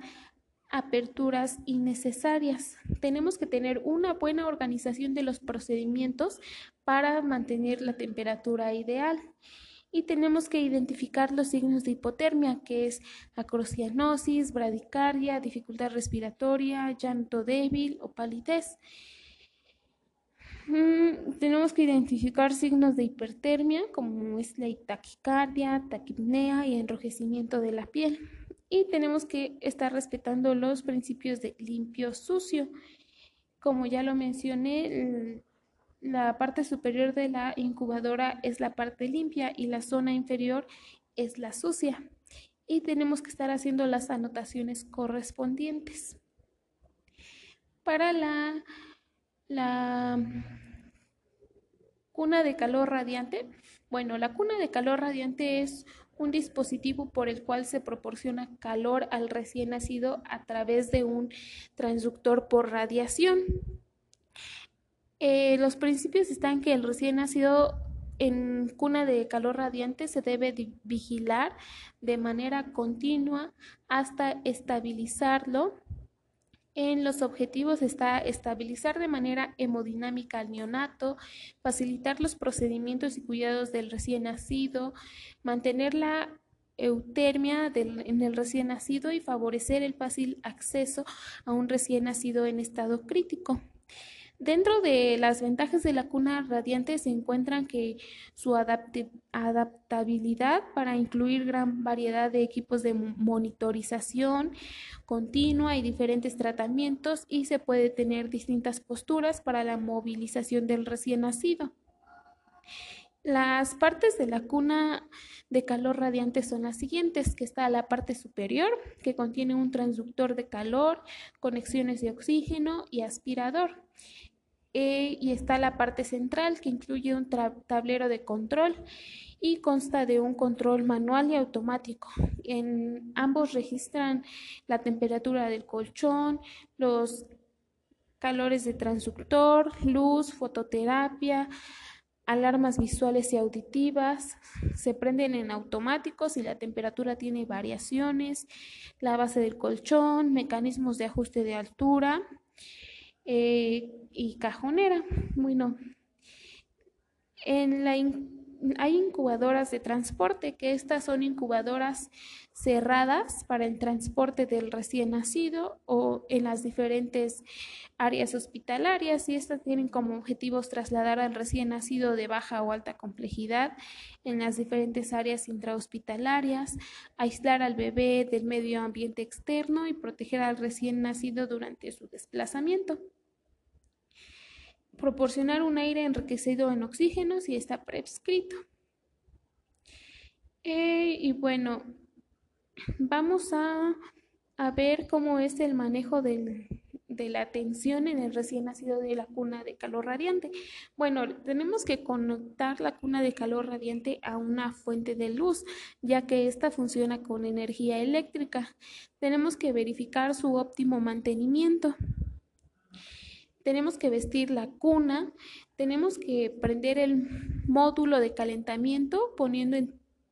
aperturas innecesarias. Tenemos que tener una buena organización de los procedimientos para mantener la temperatura ideal. Y tenemos que identificar los signos de hipotermia, que es acrocianosis, bradicardia, dificultad respiratoria, llanto débil o palidez. Tenemos que identificar signos de hipertermia, como es la taquicardia, taquipnea y enrojecimiento de la piel. Y tenemos que estar respetando los principios de limpio-sucio. Como ya lo mencioné, la parte superior de la incubadora es la parte limpia y la zona inferior es la sucia. Y tenemos que estar haciendo las anotaciones correspondientes. Para la la cuna de calor radiante. Bueno, la cuna de calor radiante es un dispositivo por el cual se proporciona calor al recién nacido a través de un transductor por radiación. Eh, los principios están que el recién nacido en cuna de calor radiante se debe vigilar de manera continua hasta estabilizarlo en los objetivos está estabilizar de manera hemodinámica al neonato, facilitar los procedimientos y cuidados del recién nacido, mantener la eutermia en el recién nacido y favorecer el fácil acceso a un recién nacido en estado crítico. Dentro de las ventajas de la cuna radiante se encuentran que su adaptabilidad para incluir gran variedad de equipos de monitorización continua y diferentes tratamientos y se puede tener distintas posturas para la movilización del recién nacido. Las partes de la cuna de calor radiante son las siguientes, que está la parte superior, que contiene un transductor de calor, conexiones de oxígeno y aspirador. Eh, y está la parte central que incluye un tablero de control y consta de un control manual y automático. En ambos registran la temperatura del colchón, los calores de transductor, luz, fototerapia, alarmas visuales y auditivas, se prenden en automático si la temperatura tiene variaciones, la base del colchón, mecanismos de ajuste de altura eh, y cajonera. Bueno, en la hay incubadoras de transporte, que estas son incubadoras cerradas para el transporte del recién nacido o en las diferentes áreas hospitalarias y estas tienen como objetivos trasladar al recién nacido de baja o alta complejidad en las diferentes áreas intrahospitalarias, aislar al bebé del medio ambiente externo y proteger al recién nacido durante su desplazamiento proporcionar un aire enriquecido en oxígeno si está prescrito. Eh, y bueno, vamos a, ver cómo es el manejo de la atención en el recién nacido de la cuna de calor radiante. Bueno, tenemos que conectar la cuna de calor radiante a una fuente de luz, ya que ésta funciona con energía eléctrica. Tenemos que verificar su óptimo mantenimiento tenemos que vestir la cuna, tenemos que prender el módulo de calentamiento poniendo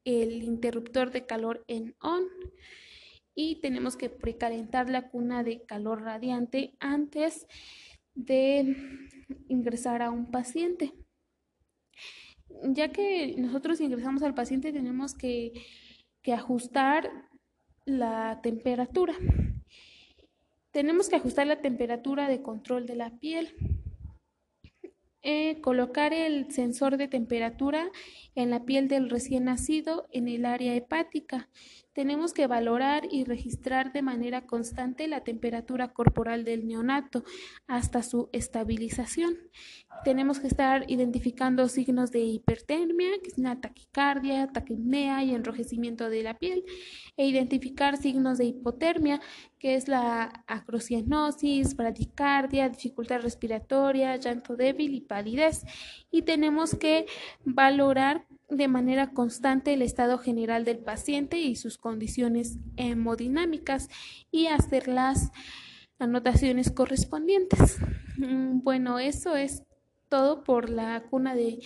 el interruptor de calor en on y tenemos que precalentar la cuna de calor radiante antes de ingresar a un paciente. Ya que nosotros ingresamos al paciente tenemos que, que ajustar la temperatura. Tenemos que ajustar la temperatura de control de la piel. Eh, colocar el sensor de temperatura en la piel del recién nacido en el área hepática. Tenemos que valorar y registrar de manera constante la temperatura corporal del neonato hasta su estabilización. Tenemos que estar identificando signos de hipertermia, que es una taquicardia, taquipnea y enrojecimiento de la piel, e identificar signos de hipotermia, que es la acrocianosis, bradicardia, dificultad respiratoria, llanto débil y palidez. Y tenemos que valorar de manera constante el estado general del paciente y sus condiciones hemodinámicas y hacer las anotaciones correspondientes. Mm, bueno, eso es todo por la cuna de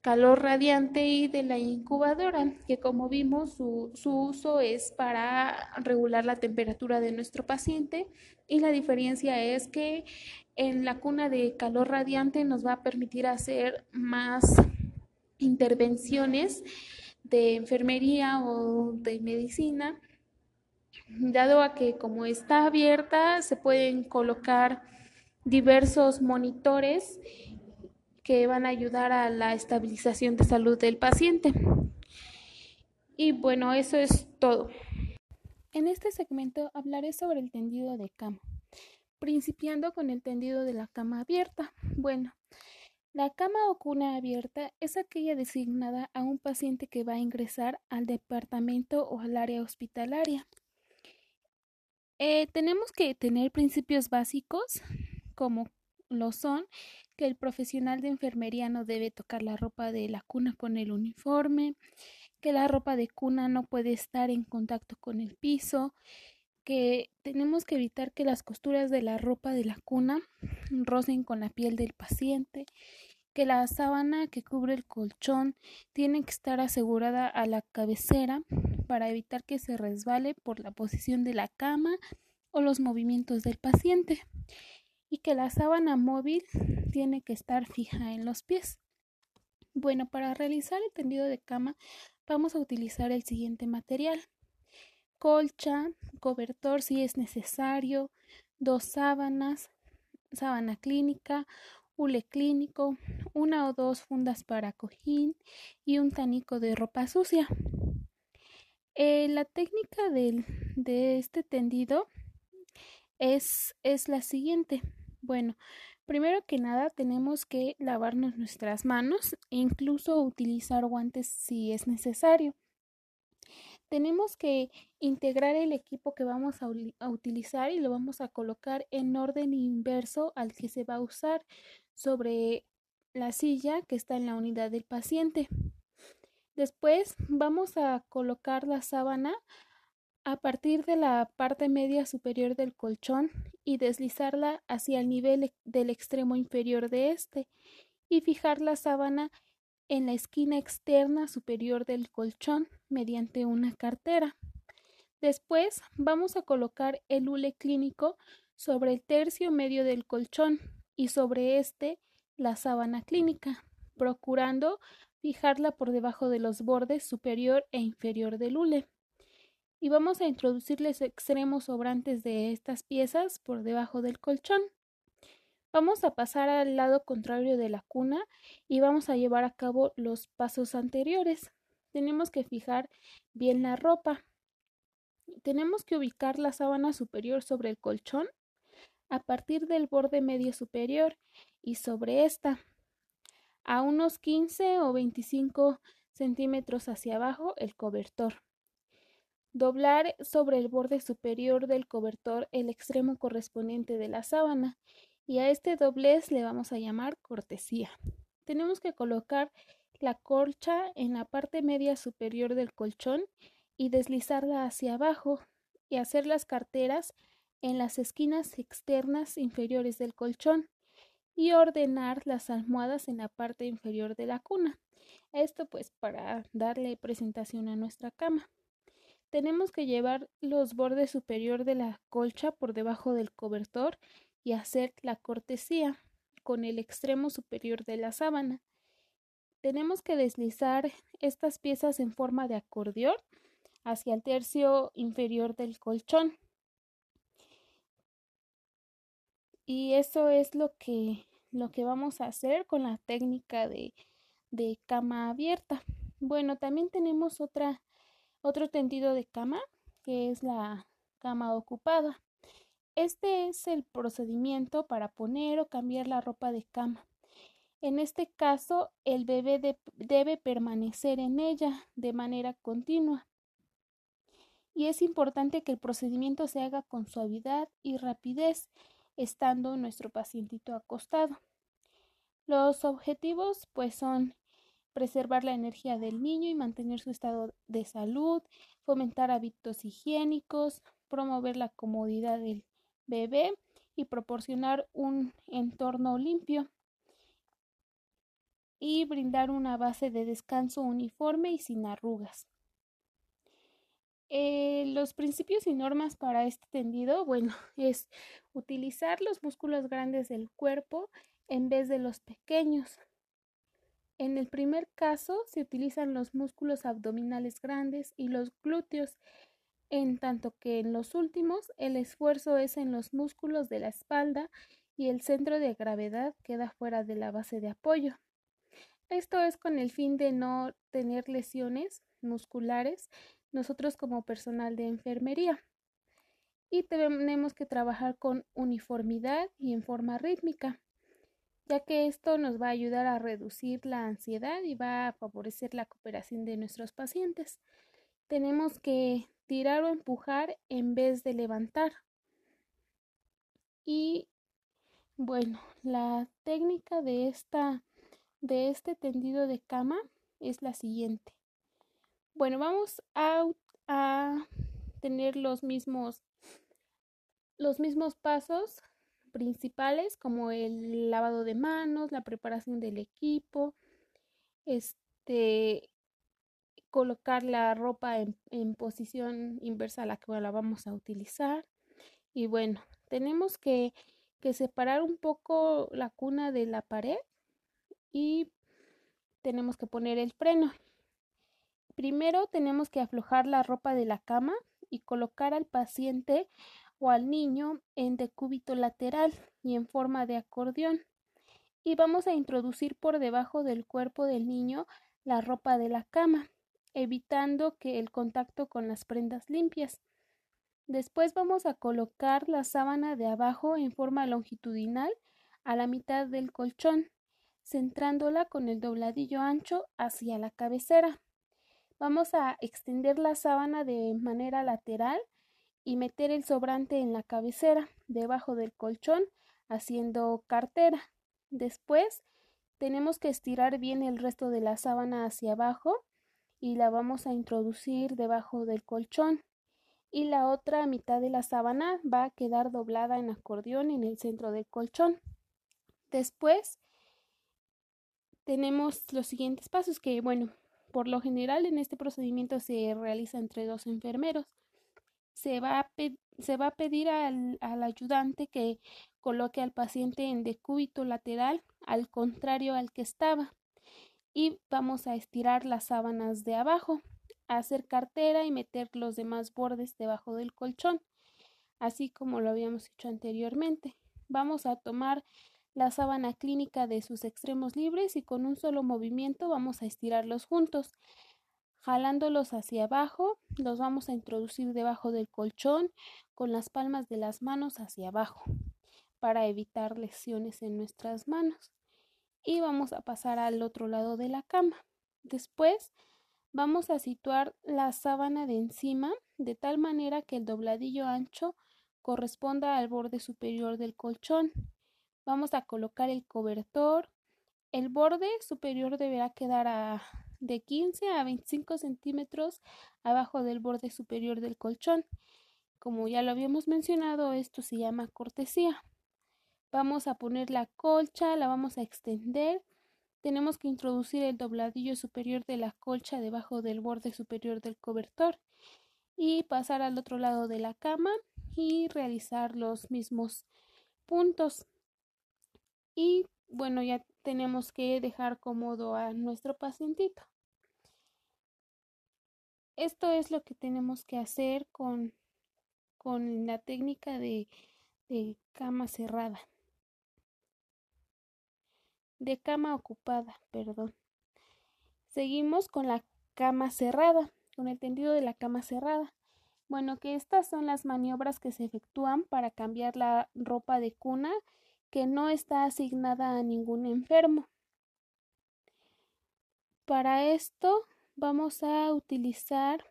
calor radiante y de la incubadora, que como vimos su, su, uso es para regular la temperatura de nuestro paciente y la diferencia es que en la cuna de calor radiante nos va a permitir hacer más intervenciones de enfermería o de medicina, dado a que como está abierta se pueden colocar diversos monitores que van a ayudar a la estabilización de salud del paciente. Y bueno, eso es todo. En este segmento hablaré sobre el tendido de cama, principiando con el tendido de la cama abierta. Bueno, la cama o cuna abierta es aquella designada a un paciente que va a ingresar al departamento o al área hospitalaria. Eh, tenemos que tener principios básicos como lo son que el profesional de enfermería no debe tocar la ropa de la cuna con el uniforme, que la ropa de cuna no puede estar en contacto con el piso, que tenemos que evitar que las costuras de la ropa de la cuna rocen con la piel del paciente que la sábana que cubre el colchón tiene que estar asegurada a la cabecera para evitar que se resbale por la posición de la cama o los movimientos del paciente y que la sábana móvil tiene que estar fija en los pies. Bueno, para realizar el tendido de cama vamos a utilizar el siguiente material. Colcha, cobertor si es necesario, dos sábanas, sábana clínica, hule clínico, una o dos fundas para cojín y un tanico de ropa sucia. Eh, la técnica de este tendido es, es la siguiente. Bueno, primero que nada tenemos que lavarnos nuestras manos e incluso utilizar guantes si es necesario. Tenemos que integrar el equipo que vamos a, utilizar y lo vamos a colocar en orden inverso al que se va a usar sobre la silla que está en la unidad del paciente. Después vamos a colocar la sábana a partir de la parte media superior del colchón y deslizarla hacia el nivel del extremo inferior de este y fijar la sábana en la esquina externa superior del colchón mediante una cartera. Después vamos a colocar el hule clínico sobre el tercio medio del colchón y sobre este la sábana clínica, procurando fijarla por debajo de los bordes superior e inferior del hule. Y vamos a introducir los extremos sobrantes de estas piezas por debajo del colchón. Vamos a pasar al lado contrario de la cuna y vamos a llevar a cabo los pasos anteriores. Tenemos que fijar bien la ropa. Tenemos que ubicar la sábana superior sobre el colchón a partir del borde medio superior y sobre esta a unos 15 o 25 centímetros hacia abajo el cobertor. Doblar sobre el borde superior del cobertor el extremo correspondiente de la sábana y a este doblez le vamos a llamar cortesía. Tenemos que colocar la colcha en la parte media superior del colchón y deslizarla hacia abajo y hacer las carteras en las esquinas externas inferiores del colchón y ordenar las almohadas en la parte inferior de la cuna. Esto pues para darle presentación a nuestra cama. Tenemos que llevar los bordes superior de la colcha por debajo del cobertor y hacer la cortesía con el extremo superior de la sábana. Tenemos que deslizar estas piezas en forma de acordeón hacia el tercio inferior del colchón. Y eso es lo que, lo que vamos a hacer con la técnica de, de cama abierta. Bueno, también tenemos otra, otro tendido de cama, que es la cama ocupada. Este es el procedimiento para poner o cambiar la ropa de cama. En este caso, el bebé debe permanecer en ella de manera continua y es importante que el procedimiento se haga con suavidad y rapidez, estando nuestro pacientito acostado. Los objetivos pues son preservar la energía del niño y mantener su estado de salud, fomentar hábitos higiénicos, promover la comodidad del bebé y proporcionar un entorno limpio y brindar una base de descanso uniforme y sin arrugas. Eh, los principios y normas para este tendido, bueno, es utilizar los músculos grandes del cuerpo en vez de los pequeños. En el primer caso se utilizan los músculos abdominales grandes y los glúteos, en tanto que en los últimos el esfuerzo es en los músculos de la espalda y el centro de gravedad queda fuera de la base de apoyo. Esto es con el fin de no tener lesiones musculares nosotros como personal de enfermería. Y tenemos que trabajar con uniformidad y en forma rítmica, ya que esto nos va a ayudar a reducir la ansiedad y va a favorecer la cooperación de nuestros pacientes. Tenemos que tirar o empujar en vez de levantar. Y bueno, la técnica de esta de este tendido de cama es la siguiente. Bueno, vamos a, tener los mismos, los mismos pasos principales como el lavado de manos, la preparación del equipo, este colocar la ropa en, posición inversa a la que la vamos a utilizar. Y bueno, tenemos que, que separar un poco la cuna de la pared y tenemos que poner el freno. Primero tenemos que aflojar la ropa de la cama y colocar al paciente o al niño en decúbito lateral y en forma de acordeón. Y vamos a introducir por debajo del cuerpo del niño la ropa de la cama, evitando que el contacto con las prendas limpias. Después vamos a colocar la sábana de abajo en forma longitudinal a la mitad del colchón, centrándola con el dobladillo ancho hacia la cabecera. Vamos a extender la sábana de manera lateral y meter el sobrante en la cabecera, debajo del colchón, haciendo cartera. Después tenemos que estirar bien el resto de la sábana hacia abajo y la vamos a introducir debajo del colchón. y la otra mitad de la sábana va a quedar doblada en acordeón en el centro del colchón. Después tenemos los siguientes pasos que, bueno, por lo general en este procedimiento se realiza entre dos enfermeros. Se va a, se va a pedir al, al ayudante que coloque al paciente en decúbito lateral al contrario al que estaba y vamos a estirar las sábanas de abajo, hacer cartera y meter los demás bordes debajo del colchón, así como lo habíamos hecho anteriormente. Vamos a tomar la sábana clínica de sus extremos libres y con un solo movimiento vamos a estirarlos juntos. Jalándolos hacia abajo, los vamos a introducir debajo del colchón con las palmas de las manos hacia abajo para evitar lesiones en nuestras manos y vamos a pasar al otro lado de la cama. Después vamos a situar la sábana de encima de tal manera que el dobladillo ancho corresponda al borde superior del colchón. Vamos a colocar el cobertor. El borde superior deberá quedar a de 15 a 25 centímetros abajo del borde superior del colchón. Como ya lo habíamos mencionado, esto se llama cortesía. Vamos a poner la colcha, la vamos a extender. Tenemos que introducir el dobladillo superior de la colcha debajo del borde superior del cobertor y pasar al otro lado de la cama y realizar los mismos puntos. Y bueno, ya tenemos que dejar cómodo a nuestro pacientito. Esto es lo que tenemos que hacer con, con la técnica de, de cama cerrada de cama ocupada, perdón. Seguimos con la cama cerrada, con el tendido de la cama cerrada. Bueno, que estas son las maniobras que se efectúan para cambiar la ropa de cuna que no está asignada a ningún enfermo. Para esto vamos a utilizar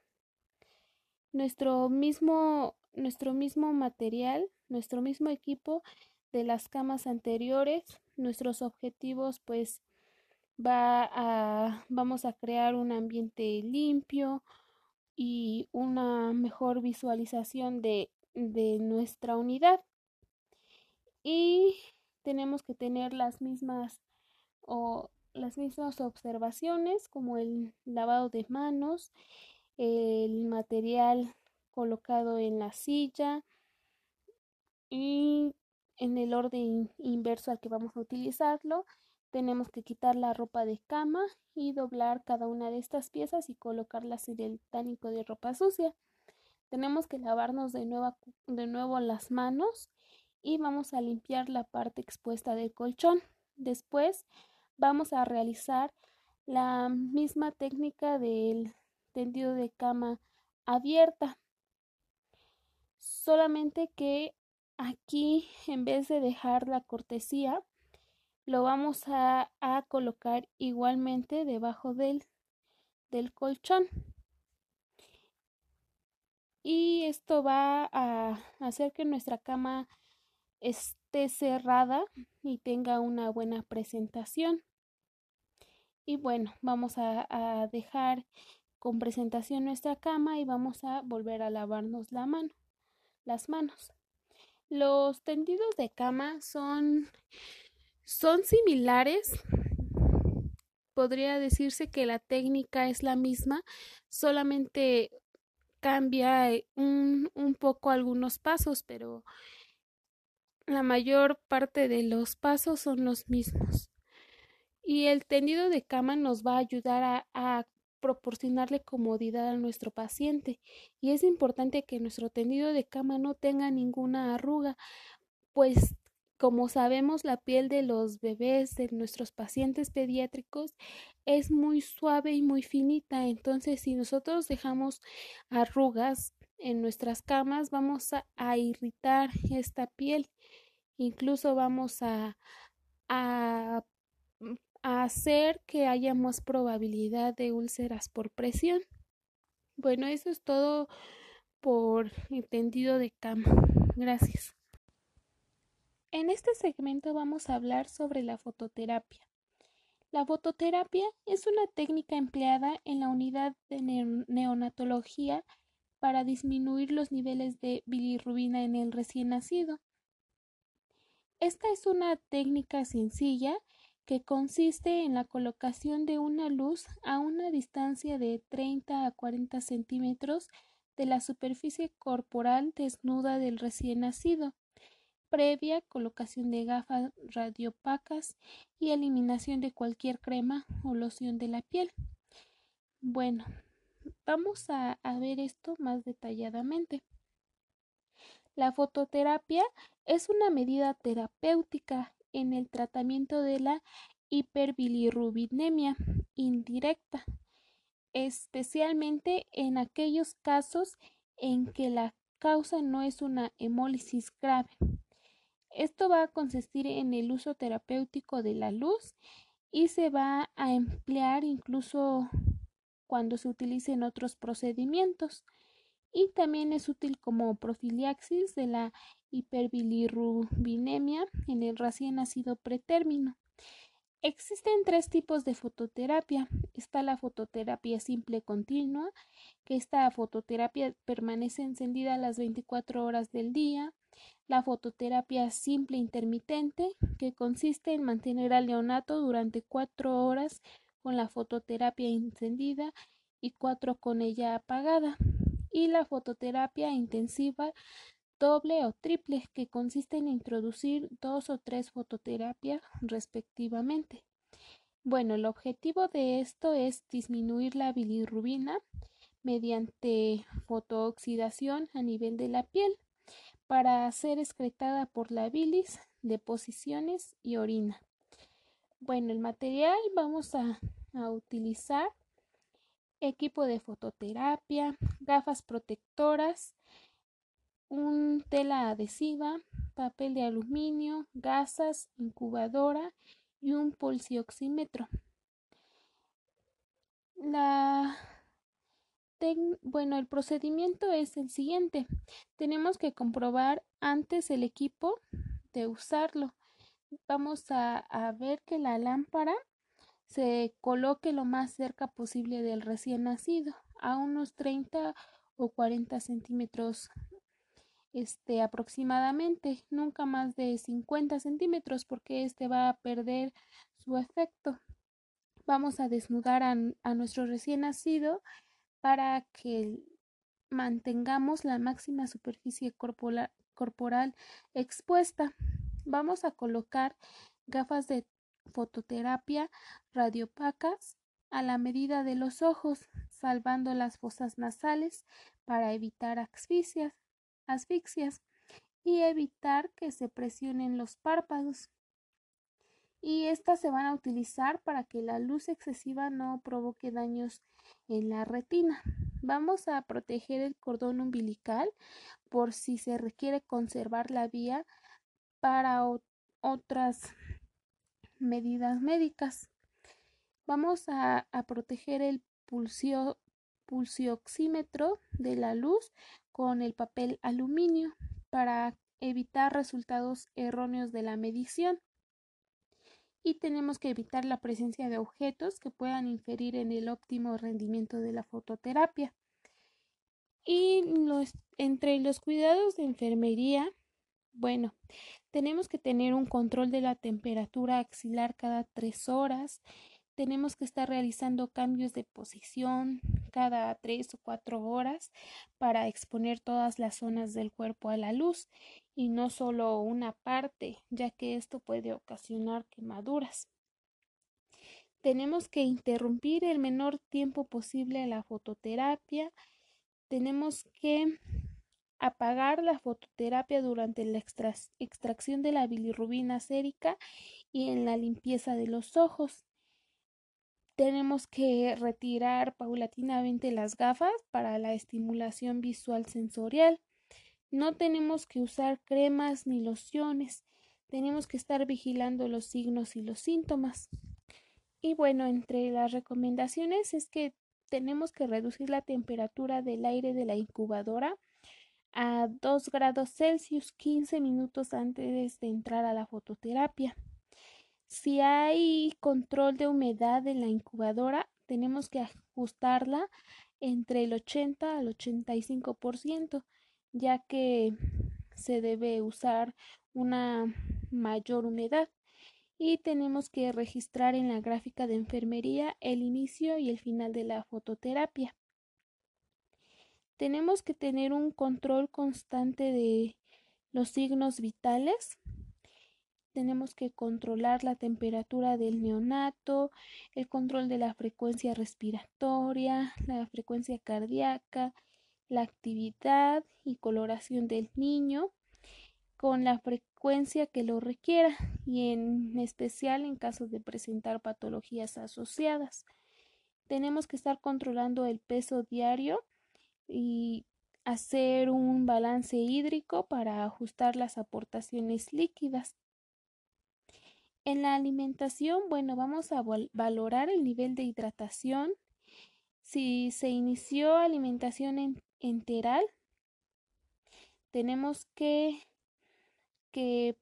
nuestro mismo, nuestro mismo material, nuestro mismo equipo de las camas anteriores nuestros objetivos pues va a vamos a crear un ambiente limpio y una mejor visualización de, de nuestra unidad y tenemos que tener las mismas o las mismas observaciones como el lavado de manos el material colocado en la silla y en el orden inverso al que vamos a utilizarlo, tenemos que quitar la ropa de cama y doblar cada una de estas piezas y colocarlas en el tánico de ropa sucia. Tenemos que lavarnos de de nuevo las manos y vamos a limpiar la parte expuesta del colchón. Después vamos a realizar la misma técnica del tendido de cama abierta. Solamente que Aquí, en vez de dejar la cortesía, lo vamos a, colocar igualmente debajo del, del colchón. Y esto va a hacer que nuestra cama esté cerrada y tenga una buena presentación. Y bueno, vamos a, dejar con presentación nuestra cama y vamos a volver a lavarnos la mano, las manos. Los tendidos de cama son, son similares. Podría decirse que la técnica es la misma, solamente cambia eh, un, un poco algunos pasos, pero la mayor parte de los pasos son los mismos. Y el tendido de cama nos va a ayudar a, proporcionarle comodidad a nuestro paciente. Y es importante que nuestro tendido de cama no tenga ninguna arruga, pues como sabemos la piel de los bebés de nuestros pacientes pediátricos es muy suave y muy finita, entonces si nosotros dejamos arrugas en nuestras camas vamos a, irritar esta piel, incluso vamos a, a hacer que haya más probabilidad de úlceras por presión. Bueno, eso es todo por entendido de cama. Gracias. En este segmento vamos a hablar sobre la fototerapia. La fototerapia es una técnica empleada en la unidad de neonatología para disminuir los niveles de bilirrubina en el recién nacido. Esta es una técnica sencilla que consiste en la colocación de una luz a una distancia de 30 a 40 centímetros de la superficie corporal desnuda del recién nacido, previa colocación de gafas radiopacas y eliminación de cualquier crema o loción de la piel. Bueno, vamos a, a ver esto más detalladamente. La fototerapia es una medida terapéutica en el tratamiento de la hiperbilirrubinemia indirecta, especialmente en aquellos casos en que la causa no es una hemólisis grave. Esto va a consistir en el uso terapéutico de la luz y se va a emplear incluso cuando se utilicen otros procedimientos y también es útil como profilaxis de la hiperbilirrubinemia en el recién nacido pretérmino. Existen tres tipos de fototerapia. Está la fototerapia simple continua, que esta fototerapia permanece encendida las 24 horas del día. La fototerapia simple intermitente, que consiste en mantener al neonato durante 4 horas con la fototerapia encendida y 4 con ella apagada. Y la fototerapia intensiva doble o triple, que consiste en introducir dos o tres fototerapias respectivamente. Bueno, el objetivo de esto es disminuir la bilirrubina mediante fotooxidación a nivel de la piel para ser excretada por la bilis, deposiciones y orina. Bueno, el material vamos a, a utilizar equipo de fototerapia, gafas protectoras, un tela adhesiva, papel de aluminio, gasas, incubadora y un pulsioxímetro. La bueno, el procedimiento es el siguiente. Tenemos que comprobar antes el equipo de usarlo. Vamos a, a ver que la lámpara se coloque lo más cerca posible del recién nacido, a unos 30 o 40 centímetros este, aproximadamente, nunca más de 50 centímetros porque este va a perder su efecto. Vamos a desnudar a, a nuestro recién nacido para que mantengamos la máxima superficie corporal, corporal expuesta. Vamos a colocar gafas de fototerapia radiopacas a la medida de los ojos, salvando las fosas nasales para evitar asfixias asfixias y evitar que se presionen los párpados. Y estas se van a utilizar para que la luz excesiva no provoque daños en la retina. Vamos a proteger el cordón umbilical por si se requiere conservar la vía para otras medidas médicas. Vamos a, proteger el pulsio pulsioxímetro de la luz con el papel aluminio para evitar resultados erróneos de la medición. Y tenemos que evitar la presencia de objetos que puedan inferir en el óptimo rendimiento de la fototerapia. Y entre los cuidados de enfermería, bueno, tenemos que tener un control de la temperatura axilar cada tres horas, tenemos que estar realizando cambios de posición cada tres o cuatro horas para exponer todas las zonas del cuerpo a la luz y no solo una parte, ya que esto puede ocasionar quemaduras. Tenemos que interrumpir el menor tiempo posible la fototerapia. Tenemos que apagar la fototerapia durante la extracción de la bilirrubina sérica y en la limpieza de los ojos tenemos que retirar paulatinamente las gafas para la estimulación visual sensorial. No tenemos que usar cremas ni lociones. Tenemos que estar vigilando los signos y los síntomas. Y bueno, entre las recomendaciones es que tenemos que reducir la temperatura del aire de la incubadora a 2 grados Celsius 15 minutos antes de entrar a la fototerapia. Si hay control de humedad en la incubadora, tenemos que ajustarla entre el 80 al 85%, ya que se debe usar una mayor humedad y tenemos que registrar en la gráfica de enfermería el inicio y el final de la fototerapia. Tenemos que tener un control constante de los signos vitales. Tenemos que controlar la temperatura del neonato, el control de la frecuencia respiratoria, la frecuencia cardíaca, la actividad y coloración del niño con la frecuencia que lo requiera y en especial en caso de presentar patologías asociadas. Tenemos que estar controlando el peso diario y hacer un balance hídrico para ajustar las aportaciones líquidas. En la alimentación, bueno, vamos a valorar el nivel de hidratación. Si se inició alimentación enteral, tenemos que que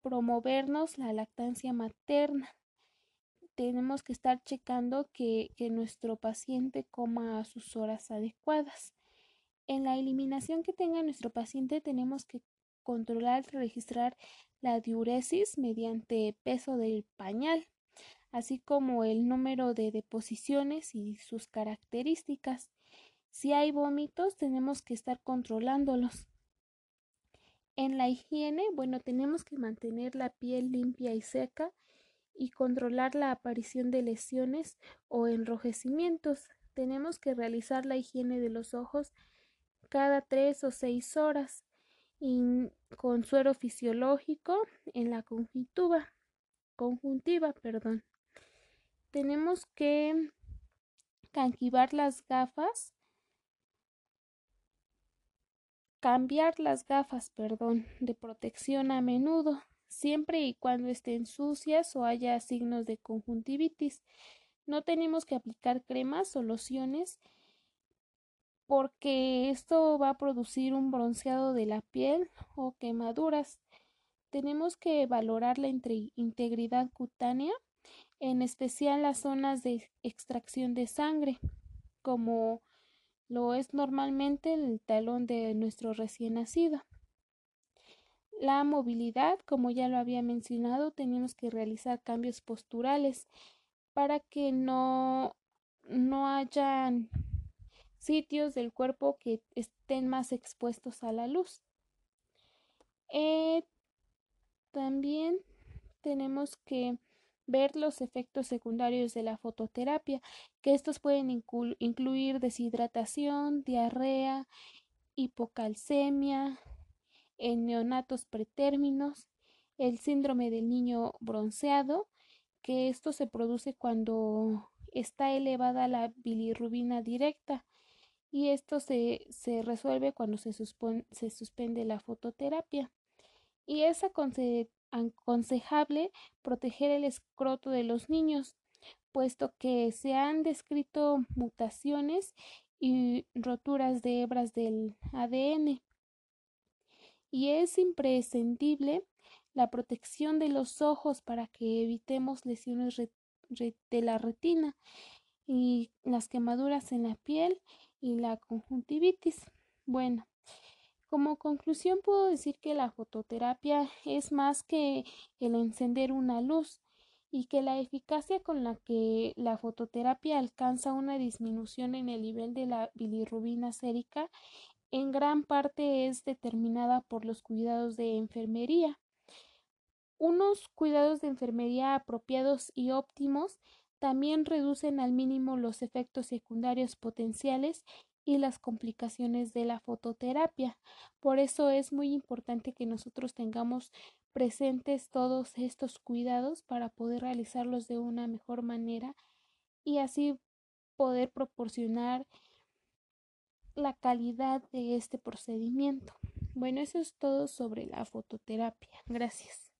promovernos la lactancia materna. Tenemos que estar checando que, que nuestro paciente coma a sus horas adecuadas. En la eliminación que tenga nuestro paciente tenemos que controlar y registrar la diuresis mediante peso del pañal, así como el número de deposiciones y sus características. Si hay vómitos, tenemos que estar controlándolos. En la higiene, bueno, tenemos que mantener la piel limpia y seca y controlar la aparición de lesiones o enrojecimientos. Tenemos que realizar la higiene de los ojos cada tres o seis horas y con suero fisiológico en la conjuntiva, conjuntiva, perdón. Tenemos que canquivar las gafas Cambiar las gafas, perdón, de protección a menudo, siempre y cuando estén sucias o haya signos de conjuntivitis. No tenemos que aplicar cremas o lociones porque esto va a producir un bronceado de la piel o quemaduras. Tenemos que valorar la integridad cutánea, en especial las zonas de extracción de sangre, como lo es normalmente el talón de nuestro recién nacido. La movilidad, como ya lo había mencionado, tenemos que realizar cambios posturales para que no, no hayan sitios del cuerpo que estén más expuestos a la luz. Eh, también tenemos que ver los efectos secundarios de la fototerapia, que estos pueden incluir deshidratación, diarrea, hipocalcemia, en neonatos pretérminos, el síndrome del niño bronceado, que esto se produce cuando está elevada la bilirrubina directa y esto se, se resuelve cuando se, se suspende la fototerapia. Y esa aconsejable proteger el escroto de los niños, puesto que se han descrito mutaciones y roturas de hebras del ADN. Y es imprescindible la protección de los ojos para que evitemos lesiones de la retina y las quemaduras en la piel y la conjuntivitis. Bueno, como conclusión puedo decir que la fototerapia es más que el encender una luz y que la eficacia con la que la fototerapia alcanza una disminución en el nivel de la bilirrubina sérica en gran parte es determinada por los cuidados de enfermería. Unos cuidados de enfermería apropiados y óptimos también reducen al mínimo los efectos secundarios potenciales y las complicaciones de la fototerapia. Por eso es muy importante que nosotros tengamos presentes todos estos cuidados para poder realizarlos de una mejor manera y así poder proporcionar la calidad de este procedimiento. Bueno, eso es todo sobre la fototerapia. Gracias.